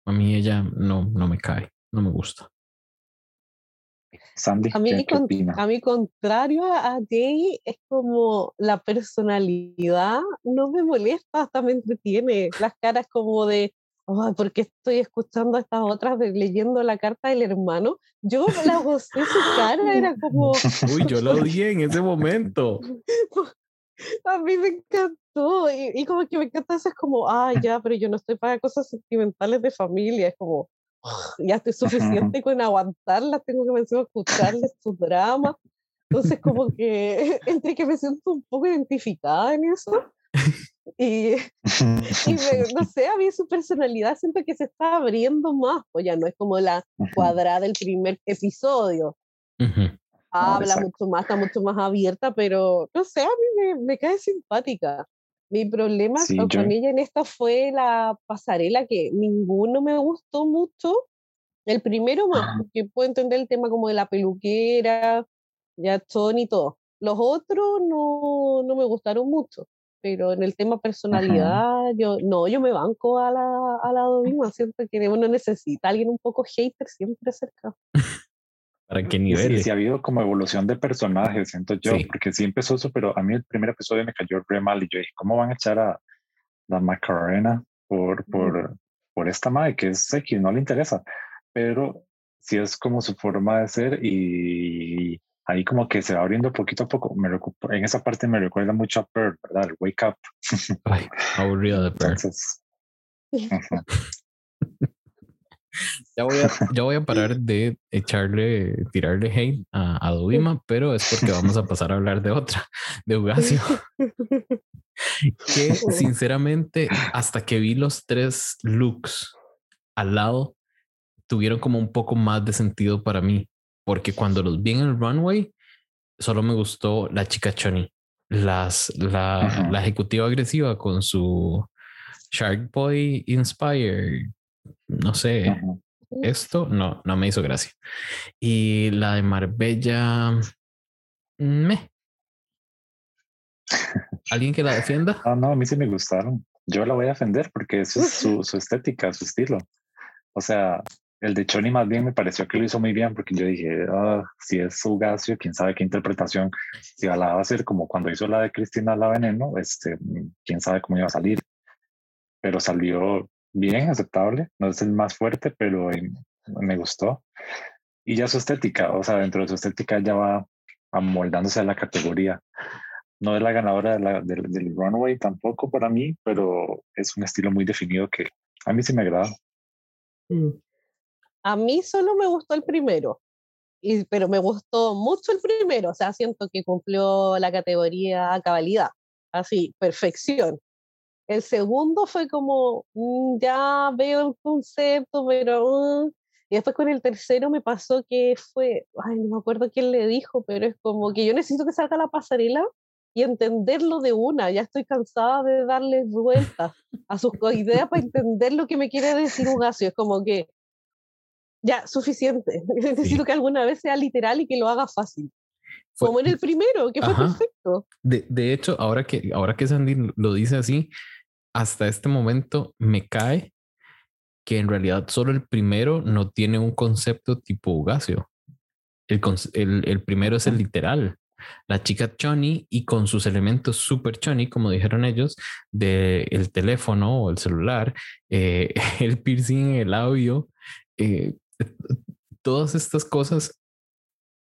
a mí ella no, no me cae, no me gusta. Sandy, a mí, a mí contrario a Jay, es como la personalidad no me molesta, hasta me entretiene. Las caras como de, oh, ¿por qué estoy escuchando a estas otras leyendo la carta del hermano? Yo la gocé su cara, era como... Uy, yo lo odié en ese momento. A mí me encantó y, como que me encanta eso, es como, ah, ya, pero yo no estoy para cosas sentimentales de familia, es como, ya estoy suficiente con aguantarlas, tengo que a escucharles su drama. Entonces, como que entre que me siento un poco identificada en eso y, y no sé, a mí su personalidad siento que se está abriendo más, pues ya no es como la cuadrada del primer episodio. Habla mucho más, está mucho más abierta, pero no sé, a mí me, me cae simpática. Mi problema con ella en esta fue la pasarela, que ninguno me gustó mucho. El primero más, porque puedo entender el tema como de la peluquera, ya son y todo. Los otros no, no me gustaron mucho pero en el tema personalidad, yo no, yo me banco a la, a la misma, siento que uno necesita alguien un poco hater siempre cerca. ¿Para qué nivel? Sí, sí, ha habido como evolución de personajes, siento yo, porque sí empezó eso, pero a mí el primer episodio me cayó re mal y yo dije, ¿cómo van a echar a la Macarena por, por, por esta madre que es X, no le interesa? Pero sí es como su forma de ser y ahí como que se va abriendo poquito a poco. Me en esa parte me recuerda mucho a Pearl, ¿verdad? El Wake Up. Ay, aburrido de Pearl. ya, voy a, ya voy a parar de echarle, tirarle hate a, a Dubima, pero es porque vamos a pasar a hablar de otra, de Ugacio. que sinceramente, hasta que vi los tres looks al lado, tuvieron como un poco más de sentido para mí, porque cuando los vi en el runway, solo me gustó la chica Choni, las, la, la ejecutiva agresiva con su Shark Boy Inspired, no sé, esto no, no me hizo gracia. Y la de Marbella, me. ¿Alguien que la defienda? No, no, a mí sí me gustaron. Yo la voy a defender porque es su, su estética, su estilo. O sea, el de Choni más bien me pareció que lo hizo muy bien porque yo dije, ah, si es su Gasio, quién sabe qué interpretación, si la va a hacer como cuando hizo la de Cristina La Veneno, este, quién sabe cómo iba a salir. Pero salió bien, aceptable, no es el más fuerte, pero me gustó. Y ya su estética, o sea, dentro de su estética ya va amoldándose a la categoría. No es la ganadora del, del runway tampoco para mí, pero es un estilo muy definido que a mí sí me agrada. Mm. A mí solo me gustó el primero, y, pero me gustó mucho el primero, o sea, siento que cumplió la categoría cabalidad, así, perfección. El segundo fue como, mm, ya veo el concepto, pero... Mm". y después con el tercero me pasó que fue, ay, no me acuerdo quién le dijo, pero es como que yo necesito que salga la pasarela y entenderlo de una. Ya estoy cansada de darle vueltas a sus ideas para entender lo que me quiere decir Ugacio. Es como que ya, suficiente. Necesito que alguna vez sea literal y que lo haga fácil. como en el primero, que fue perfecto. De, de, hecho, ahora que, ahora que Sandy lo dice así, hasta este momento me cae que en realidad solo el primero no tiene un concepto tipo Ugacio. El, el, el primero es el literal. La chica Choni y con sus elementos super Choni, como dijeron ellos, del el teléfono o el celular, eh, el piercing, el audio, eh, todas estas cosas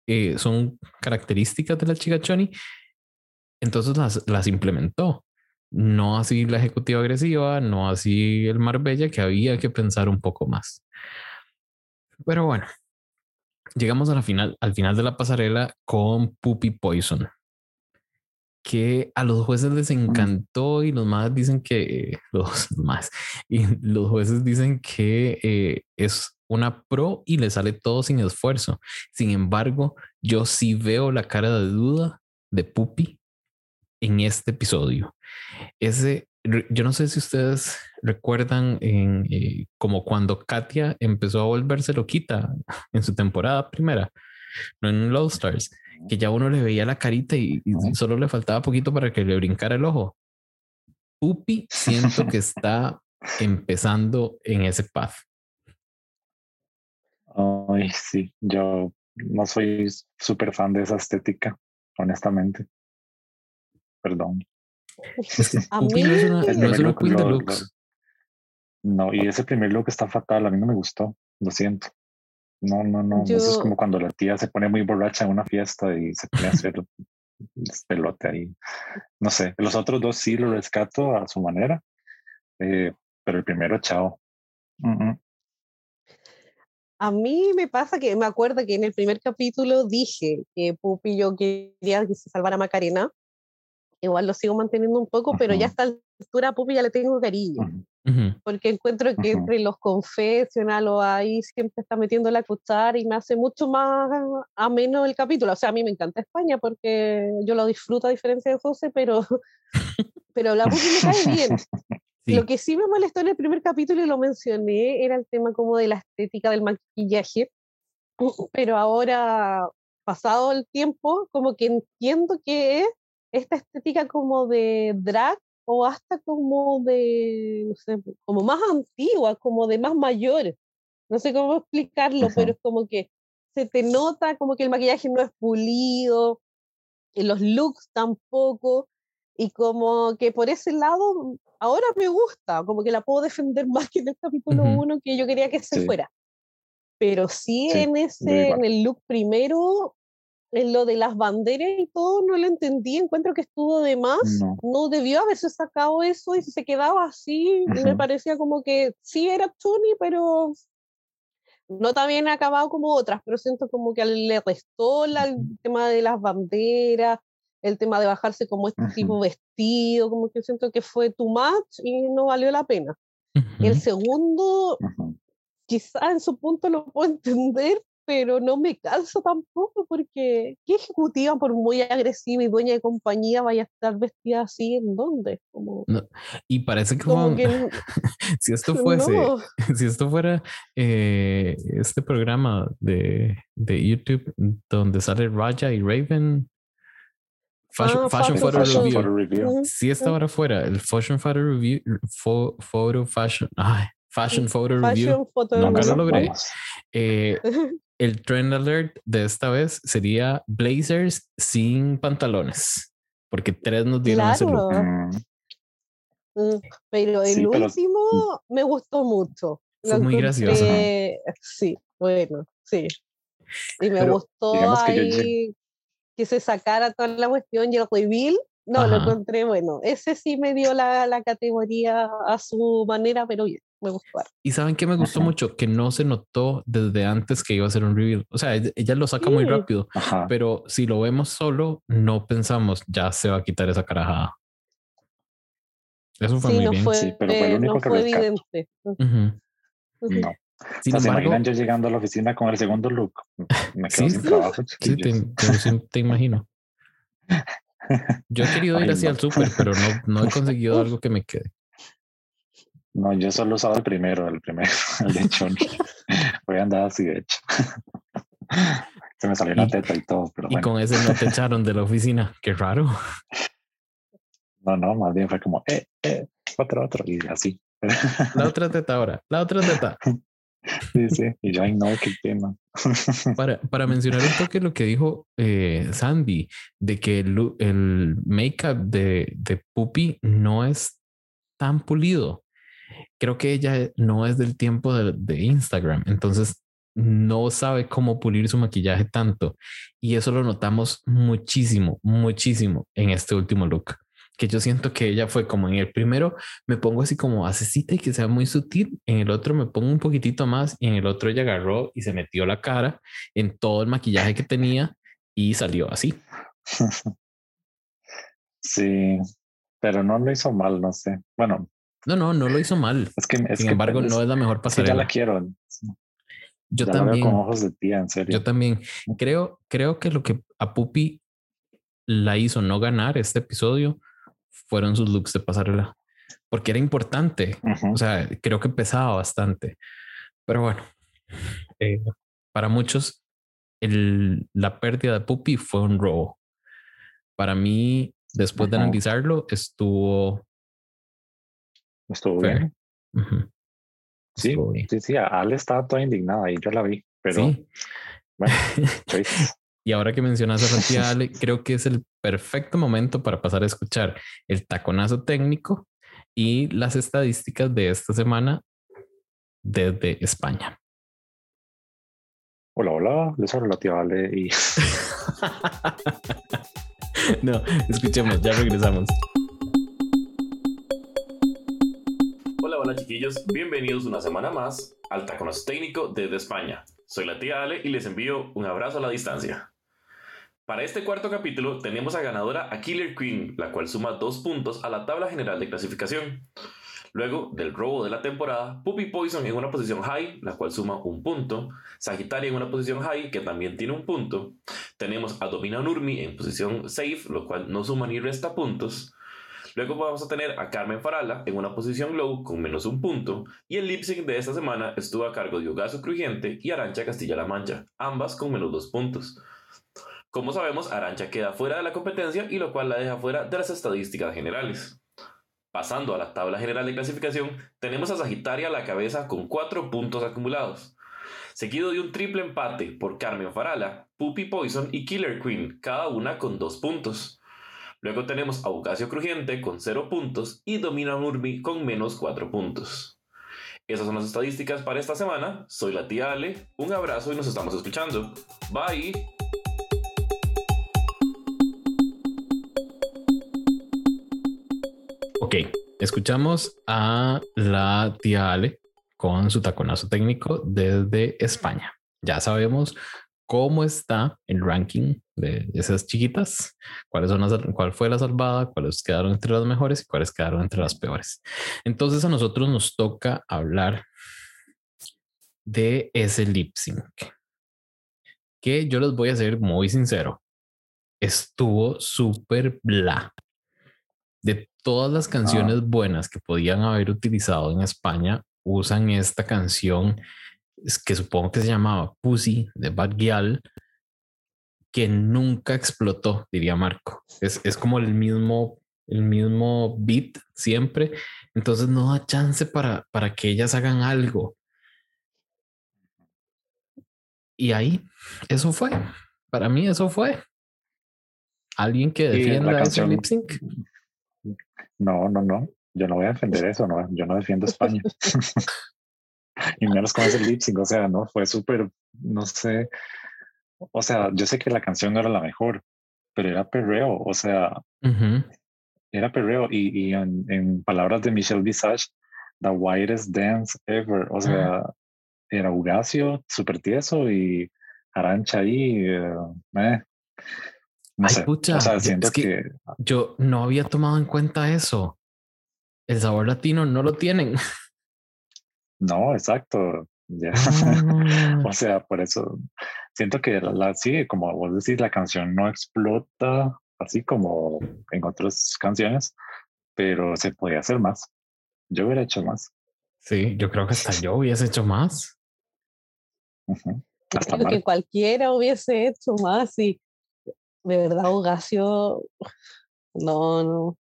eh, son características de la chica Choni, entonces las, las implementó. No así la ejecutiva agresiva, no así el Marbella, que había que pensar un poco más. Pero bueno, llegamos a la final, al final de la pasarela con Puppy Poison, que a los jueces les encantó y los más dicen que los más y los jueces dicen que eh, es una pro y le sale todo sin esfuerzo. Sin embargo, yo sí veo la cara de duda de Puppy en este episodio. Ese, yo no sé si ustedes recuerdan en, eh, como cuando Katia empezó a volverse loquita en su temporada primera, no en Low Stars, que ya uno le veía la carita y, solo le faltaba poquito para que le brincara el ojo. Puppy siento que está empezando en ese path. Ay, sí, yo no soy súper fan de esa estética, honestamente. Perdón. A mí no es una, de looks. No, y ese primer look está fatal, a mí no me gustó, lo siento. No, no, no. Eso es como cuando la tía se pone muy borracha en una fiesta y se pone a hacer pelote ahí. No sé, los otros dos sí lo rescato a su manera, eh, pero el primero, chao. A mí me pasa que me acuerdo que en el primer capítulo dije que Pupi yo quería que se salvara Macarena. Igual lo sigo manteniendo un poco, pero ya a esta altura Pupi ya le tengo cariño. Porque encuentro que entre los confesionales ahí siempre está metiendo la cuchara y me hace mucho más ameno el capítulo. O sea, a mí me encanta España porque yo lo disfruto a diferencia de José, pero, pero la Pupi me cae bien. Lo que sí me molestó en el primer capítulo y lo mencioné era el tema como de la estética del maquillaje, pero ahora, pasado el tiempo, como que entiendo que es esta estética como de drag o hasta como de, no sé, como más antigua, como de más mayor. No sé cómo explicarlo, pero es como que se te nota como que el maquillaje no es pulido, los looks tampoco, y como que por ese lado ahora me gusta, como que la puedo defender más que en el capítulo 1 que yo quería que se fuera. Pero sí, en ese, en el look primero, en lo de las banderas y todo no lo entendí, encuentro que estuvo de más, no, debió haberse sacado eso y se quedaba así, me parecía como que sí era Tony, pero no tan bien acabado como otras, pero siento como que le restó el tema de las banderas, el tema de bajarse como este tipo vestido, como que siento que fue too much y no valió la pena. El segundo, quizá en su punto lo puedo entender, pero no me canso tampoco porque ¿qué ejecutiva por muy agresiva y dueña de compañía vaya a estar vestida así en dónde? Como, y parece que, si esto fuese, si esto fuera eh, este programa de, de, YouTube donde sale Raja y Raven. Fashion, ah, Photo, Review. Si esta hora fuera el Fashion Photo Review, Photo Fashion, ay, Fashion Photo Review. Nunca lo logré. Eh, el trend alert de esta vez sería blazers sin pantalones, porque tres nos dieron ese look. Mm, pero el último me gustó mucho. Fue muy gracioso. Sí, bueno, sí. Y me gustó ahí que, se sacara toda la cuestión y el reveal. No, lo encontré bueno. Ese sí me dio la, la categoría a su manera, pero bien me gustó. Y saben que me gustó mucho que no se notó desde antes que iba a ser un reveal. O sea, ella lo saca muy rápido, pero si lo vemos solo, no pensamos ya se va a quitar esa carajada. Eso fue muy bien. sí, pero fue lo único que fue evidente. No. Sin ¿Se imaginan yo llegando a la oficina con el segundo look? Me quedo sin trabajo. Sí, te, imagino. Yo he querido ir así al súper, pero no, no he conseguido algo que me quede. No, yo solo usado el primero, el primero, el de Chon. Voy a andar así, de hecho. Se me salió una teta y todo, pero Y con ese no te echaron de la oficina, qué raro. No, no, más bien fue como, eh, eh, otro, otro, y así. La otra teta ahora, la otra teta. Sí, sí, y yo, no, qué tema. Para, para mencionar un toque lo que dijo eh, Sandy, de que el, el make-up de, de Puppy no es tan pulido creo que ella no es del tiempo de, Instagram, entonces no sabe cómo pulir su maquillaje tanto. Y eso lo notamos muchísimo, muchísimo en este último look. Que yo siento que ella fue como en el primero me pongo así como asesita y que sea muy sutil. En el otro me pongo un poquitito más y en el otro ella agarró y se metió la cara en todo el maquillaje que tenía y salió así. Sí, pero no lo hizo mal, no sé. Bueno, no, no, no lo hizo mal. Es que, Sin embargo, no es la mejor pasarela. ya la quiero. Yo también. con ojos de tía, en serio. Yo también. Creo, creo que lo que a Pupi la hizo no ganar este episodio fueron sus looks de pasarela. Porque era importante. O sea, creo que pesaba bastante. Pero bueno, eh, para muchos, el, la pérdida de Pupi fue un robo. Para mí, después de analizarlo, estuvo Estuvo bien. Sí, sí, sí, Ale estaba toda indignada y yo la vi, pero bueno, Y ahora que mencionas a Sofía Ale, creo que es el perfecto momento para pasar a escuchar el taconazo técnico y las estadísticas de esta semana desde España. Hola, hola, les hablo la tía Ale y... no, escuchemos, ya regresamos. Chiquillos, bienvenidos una semana más al Taconazo Técnico desde España. Soy la tía Ale y les envío un abrazo a la distancia. Para este cuarto capítulo tenemos a ganadora a Killer Queen, la cual suma dos puntos a la tabla general de clasificación. Luego del robo de la temporada, Puppy Poison en una posición high, la cual suma un punto. Sagitaria en una posición high, que también tiene un punto. Tenemos a Domina Nurmi en posición safe, lo cual no suma ni resta puntos. Luego vamos a tener a Carmen Farala en una posición low con menos un punto. Y el lip sync de esta semana estuvo a cargo de Ogaso Crujiente y Arancha Castilla-La Mancha, ambas con menos dos puntos. Como sabemos, Arancha queda fuera de la competencia y lo cual la deja fuera de las estadísticas generales. Pasando a la tabla general de clasificación, tenemos a Sagitaria a la cabeza con 4 puntos acumulados, seguido de un triple empate por Carmen Farala, Puppy Poison y Killer Queen, cada una con 2 puntos. Luego tenemos a Bucasio Crujiente con 0 puntos y Domina Murmi con menos 4 puntos. Esas son las estadísticas para esta semana. Soy la tía Ale, un abrazo y nos estamos escuchando. Bye. Ok, escuchamos a la tía Ale con su taconazo técnico desde España. Ya sabemos cómo está el ranking de esas chiquitas, cuáles son las, cuál fue la salvada, cuáles quedaron entre las mejores y cuáles quedaron entre las peores. Entonces a nosotros nos toca hablar de ese lip sync, que yo les voy a ser muy sincero, estuvo súper bla. De todas las canciones ah. buenas que podían haber utilizado en España, usan esta canción que supongo que se llamaba Pussy de Bad Gyal, que nunca explotó, diría Marco. Es, es como el mismo, el mismo beat siempre. Entonces no da chance para, para que ellas hagan algo. Y ahí, eso fue. Para mí, eso fue. Alguien que defienda ese lip sync. No, no, no. Yo no voy a defender eso, no. Yo no defiendo España. y menos con ese lip sync, o sea, no, fue súper, no sé. O sea, yo sé que la canción no era la mejor, pero era perreo, o sea, era perreo. Y, y en, palabras de Michelle Visage, the widest dance ever, o sea, era Ugacio, súper tieso y Arancha ahí, eh, eh no sé. o sea, siento que, yo no había tomado en cuenta eso. El sabor latino no lo tienen. No, exacto. Ah. o sea, por eso siento que la, sí, como vos decís, la canción no explota así como en otras canciones, pero se podía hacer más. Yo hubiera hecho más. Sí, yo creo que hasta yo hubiese hecho más. Creo que cualquiera hubiese hecho más y de verdad Ogacio, no, no.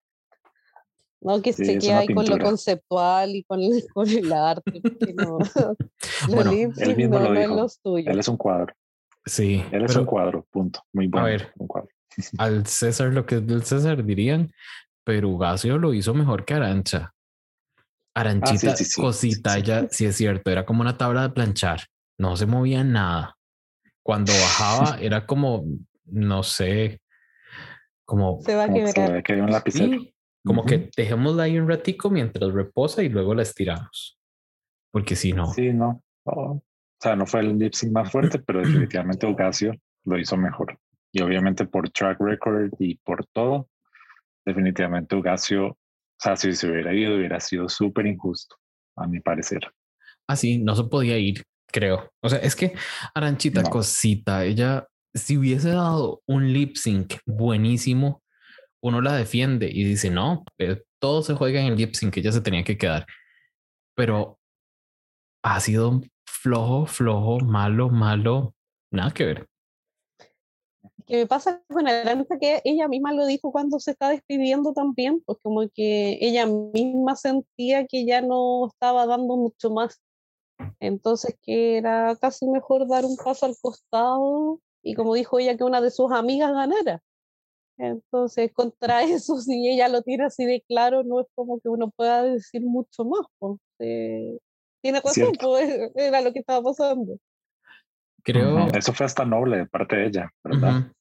No, que se quede ahí con lo conceptual y con el, con el arte. No, bueno, él mismo lo dijo. Él es un cuadro. Sí. Él es un cuadro, punto. Muy bueno. A ver, un cuadro. al César lo que es del César dirían, pero Ugacio lo hizo mejor que Arancha. Ah, Aranchita, cosita, ya sí es cierto, era como una tabla de planchar, no se movía nada. Cuando bajaba era como, no sé, como... Se va a quebrar. Que un lapicero. Como que dejémosla ahí un ratico mientras reposa y luego la estiramos. Porque si no. Sí, no. O sea, no fue el lip sync más fuerte, pero definitivamente Ocasio lo hizo mejor. Y obviamente por track record y por todo, definitivamente Ocasio, o sea, si se hubiera ido, hubiera sido súper injusto, a mi parecer. Así, ah, no se podía ir, creo. O sea, es que Aranchita Cosita, ella, si hubiese dado un lip sync buenísimo, uno la defiende y dice, no, eh, todo se juega en el lip sync, ella se tenía que quedar. Pero ha sido flojo, flojo, malo, malo, nada que ver. ¿Qué me pasa con Aranza que ella misma lo dijo cuando se está despidiendo también, pues como que ella misma sentía que ya no estaba dando mucho más. Entonces que era casi mejor dar un paso al costado y como dijo ella que una de sus amigas ganara. Entonces, contra eso, si ella lo tira así de claro, no es como que uno pueda decir mucho más. Porque tiene razón, pues, era lo que estaba pasando. Creo. Eso fue hasta noble de parte de ella, ¿verdad?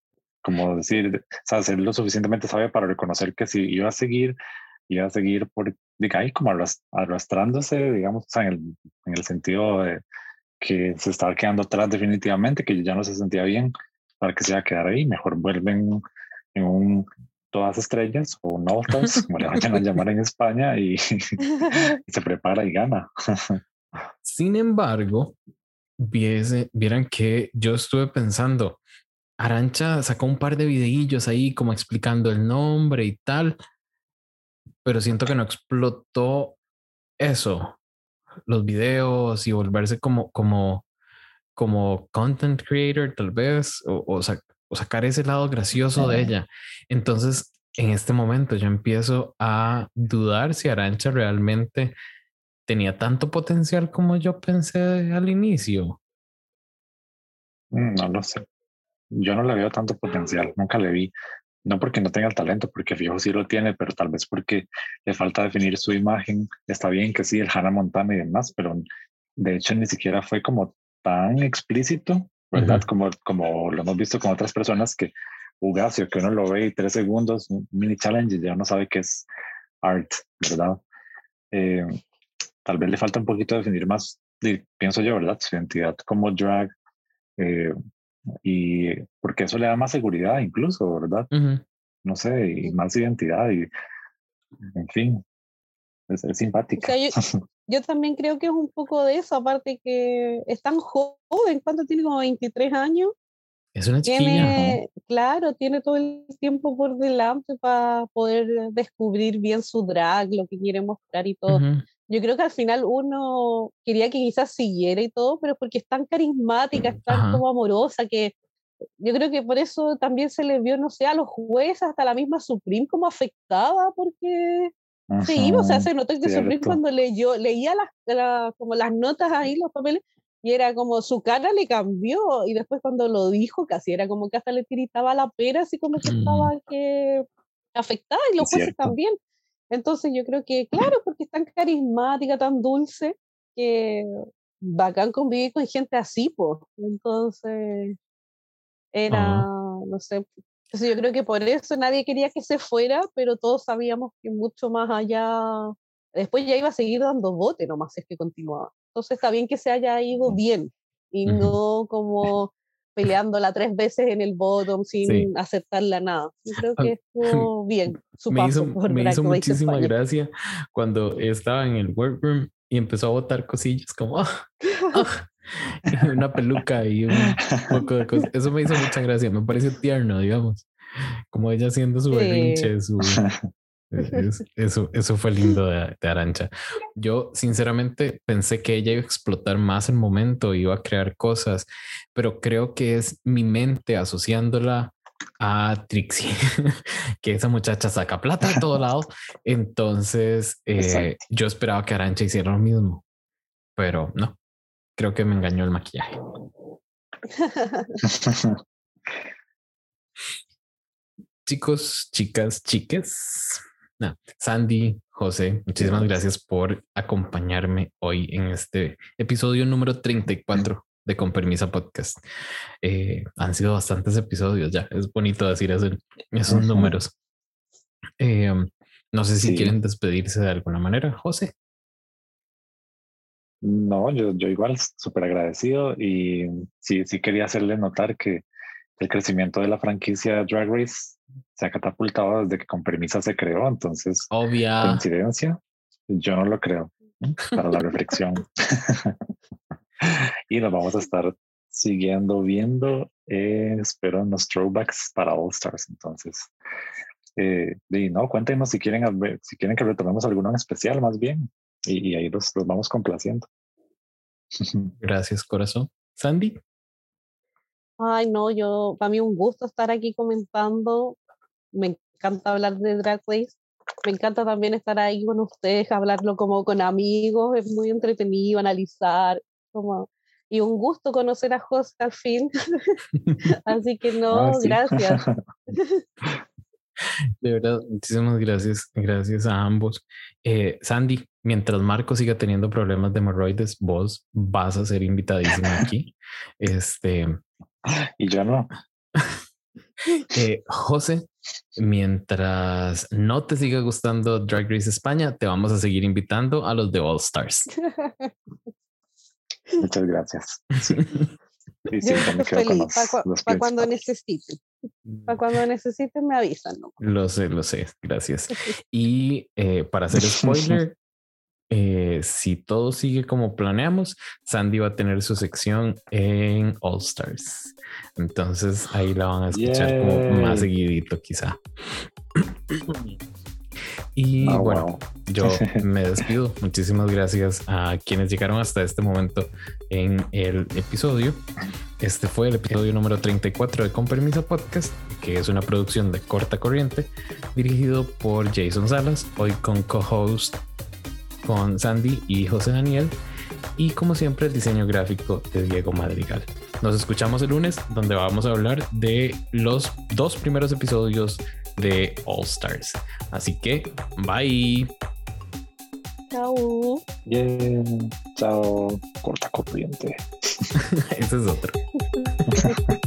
Como decir, o sea, ser lo suficientemente sabia para reconocer que si iba a seguir, iba a seguir por, diga, ahí como arrastrándose, digamos, o sea, en el, en el sentido de que se estaba quedando atrás definitivamente, que ya no se sentía bien, para que se iba a quedar ahí, mejor vuelven en un todas estrellas o notas, como le vayan a llamar en España, y, se prepara y gana. Sin embargo, viese, vieran que yo estuve pensando, Arancha sacó un par de videillos ahí como explicando el nombre y tal, pero siento que no explotó eso, los videos y volverse como, como, como content creator tal vez, o, o, o sacar ese lado gracioso de ella. Entonces, en este momento yo empiezo a dudar si Arancha realmente tenía tanto potencial como yo pensé al inicio. Mm, no lo sé. Yo no le veo tanto potencial, nunca le vi. No porque no tenga el talento, porque fijo sí lo tiene, pero tal vez porque le falta definir su imagen. Está bien que sí, el Hannah Montana y demás, pero de hecho ni siquiera fue como tan explícito ¿verdad? como, como lo hemos visto con otras personas que Ugacio, que uno lo ve y tres segundos, un mini challenge, ya uno sabe que es art, ¿verdad? Eh, tal vez le falta un poquito definir más, pienso yo, ¿verdad? Su identidad como drag. Eh, y porque eso le da más seguridad incluso, ¿verdad? No sé, y más identidad y, en fin, es, simpática. yo, también creo que es un poco de eso, aparte que es tan joven, ¿cuánto tiene? Como 23 años. Es una tiene, Claro, tiene todo el tiempo por delante para poder descubrir bien su drag, lo que quiere mostrar y todo. Yo creo que al final uno quería que quizás siguiera y todo, pero porque es tan carismática, es tan como amorosa, que yo creo que por eso también se le vio, no sé, a los jueces, hasta la misma Supreme como afectada, porque sí, o sea, se notó que Supreme cuando leyó, leía las, como las notas ahí, los papeles, y era como su cara le cambió y después cuando lo dijo casi era como que hasta le tiritaba la pera así como que estaba mm. que afectada y los jueces también. Entonces yo creo que claro porque es tan carismática tan dulce que bacán convivir con gente así pues entonces era no sé entonces yo creo que por eso nadie quería que se fuera pero todos sabíamos que mucho más allá después ya iba a seguir dando bote nomás es que continuaba. Entonces está bien que se haya ido bien y no como peleándola tres veces en el bottom sin aceptarla nada. Yo creo que estuvo bien su me hizo, me hizo muchísima gracia cuando estaba en el workroom y empezó a botar cosillas como ah, ah", una peluca y un poco de cosas. Eso me hizo mucha gracia, me pareció tierno, digamos. Como ella haciendo su berrinche, su, eso, eso fue lindo de, Arancha. Yo sinceramente pensé que ella iba a explotar más el momento, iba a crear cosas, pero creo que es mi mente asociándola a Trixie, que esa muchacha saca plata de todo lado. Entonces eh, yo esperaba que Arancha hiciera lo mismo, pero no, creo que me engañó el maquillaje. Chicos, chicas, chiques, Sandy, José, muchísimas gracias por acompañarme hoy en este episodio número 34 de Con Permisa Podcast. Eh, han sido bastantes episodios ya, es bonito decir esos números. Eh, no sé si quieren despedirse de alguna manera, José. No, yo, yo igual súper agradecido y sí, sí quería hacerle notar que el crecimiento de la franquicia Drag Race se ha catapultado desde que con permisa se creó, entonces, obvia coincidencia, yo no lo creo, para la reflexión. y nos vamos a estar siguiendo viendo, eh, espero, en los throwbacks para All Stars, entonces. Eh, y no, cuéntenos si quieren, si quieren que retomemos alguno en especial, más bien, y, y ahí los, los vamos complaciendo. Gracias, corazón. Sandy. Ay, no, yo, para mí un gusto estar aquí comentando. Me encanta hablar de Drag Race. Me encanta también estar ahí con ustedes, hablarlo como con amigos. Es muy entretenido analizar. Como, y un gusto conocer a José al fin. Así que no, ah, gracias. De verdad, muchísimas gracias. Gracias a ambos. Eh, Sandy, mientras Marco siga teniendo problemas de hemorroides, vos vas a ser invitadísima aquí. Este, y yo no. Eh, José, mientras no te siga gustando Drag Race España, te vamos a seguir invitando a los de All Stars. Muchas gracias. para cuando necesiten. Para cuando necesiten me avisan. ¿no? Lo sé, lo sé. Gracias. Y eh, para hacer spoiler, eh, si todo sigue como planeamos, Sandy va a tener su sección en All Stars. Entonces ahí la van a escuchar como más seguidito quizá. Y ah, bueno, yo me despido. Muchísimas gracias a quienes llegaron hasta este momento en el episodio. Este fue el episodio número 34 de Con Permiso Podcast, que es una producción de corta corriente, dirigido por Jason Salas, hoy con co-host con Sandy y José Daniel. Y como siempre, el diseño gráfico de Diego Madrigal. Nos escuchamos el lunes, donde vamos a hablar de los dos primeros episodios de All Stars. Así que, bye. Chao. Chao. Corta corriente. Ese es otro.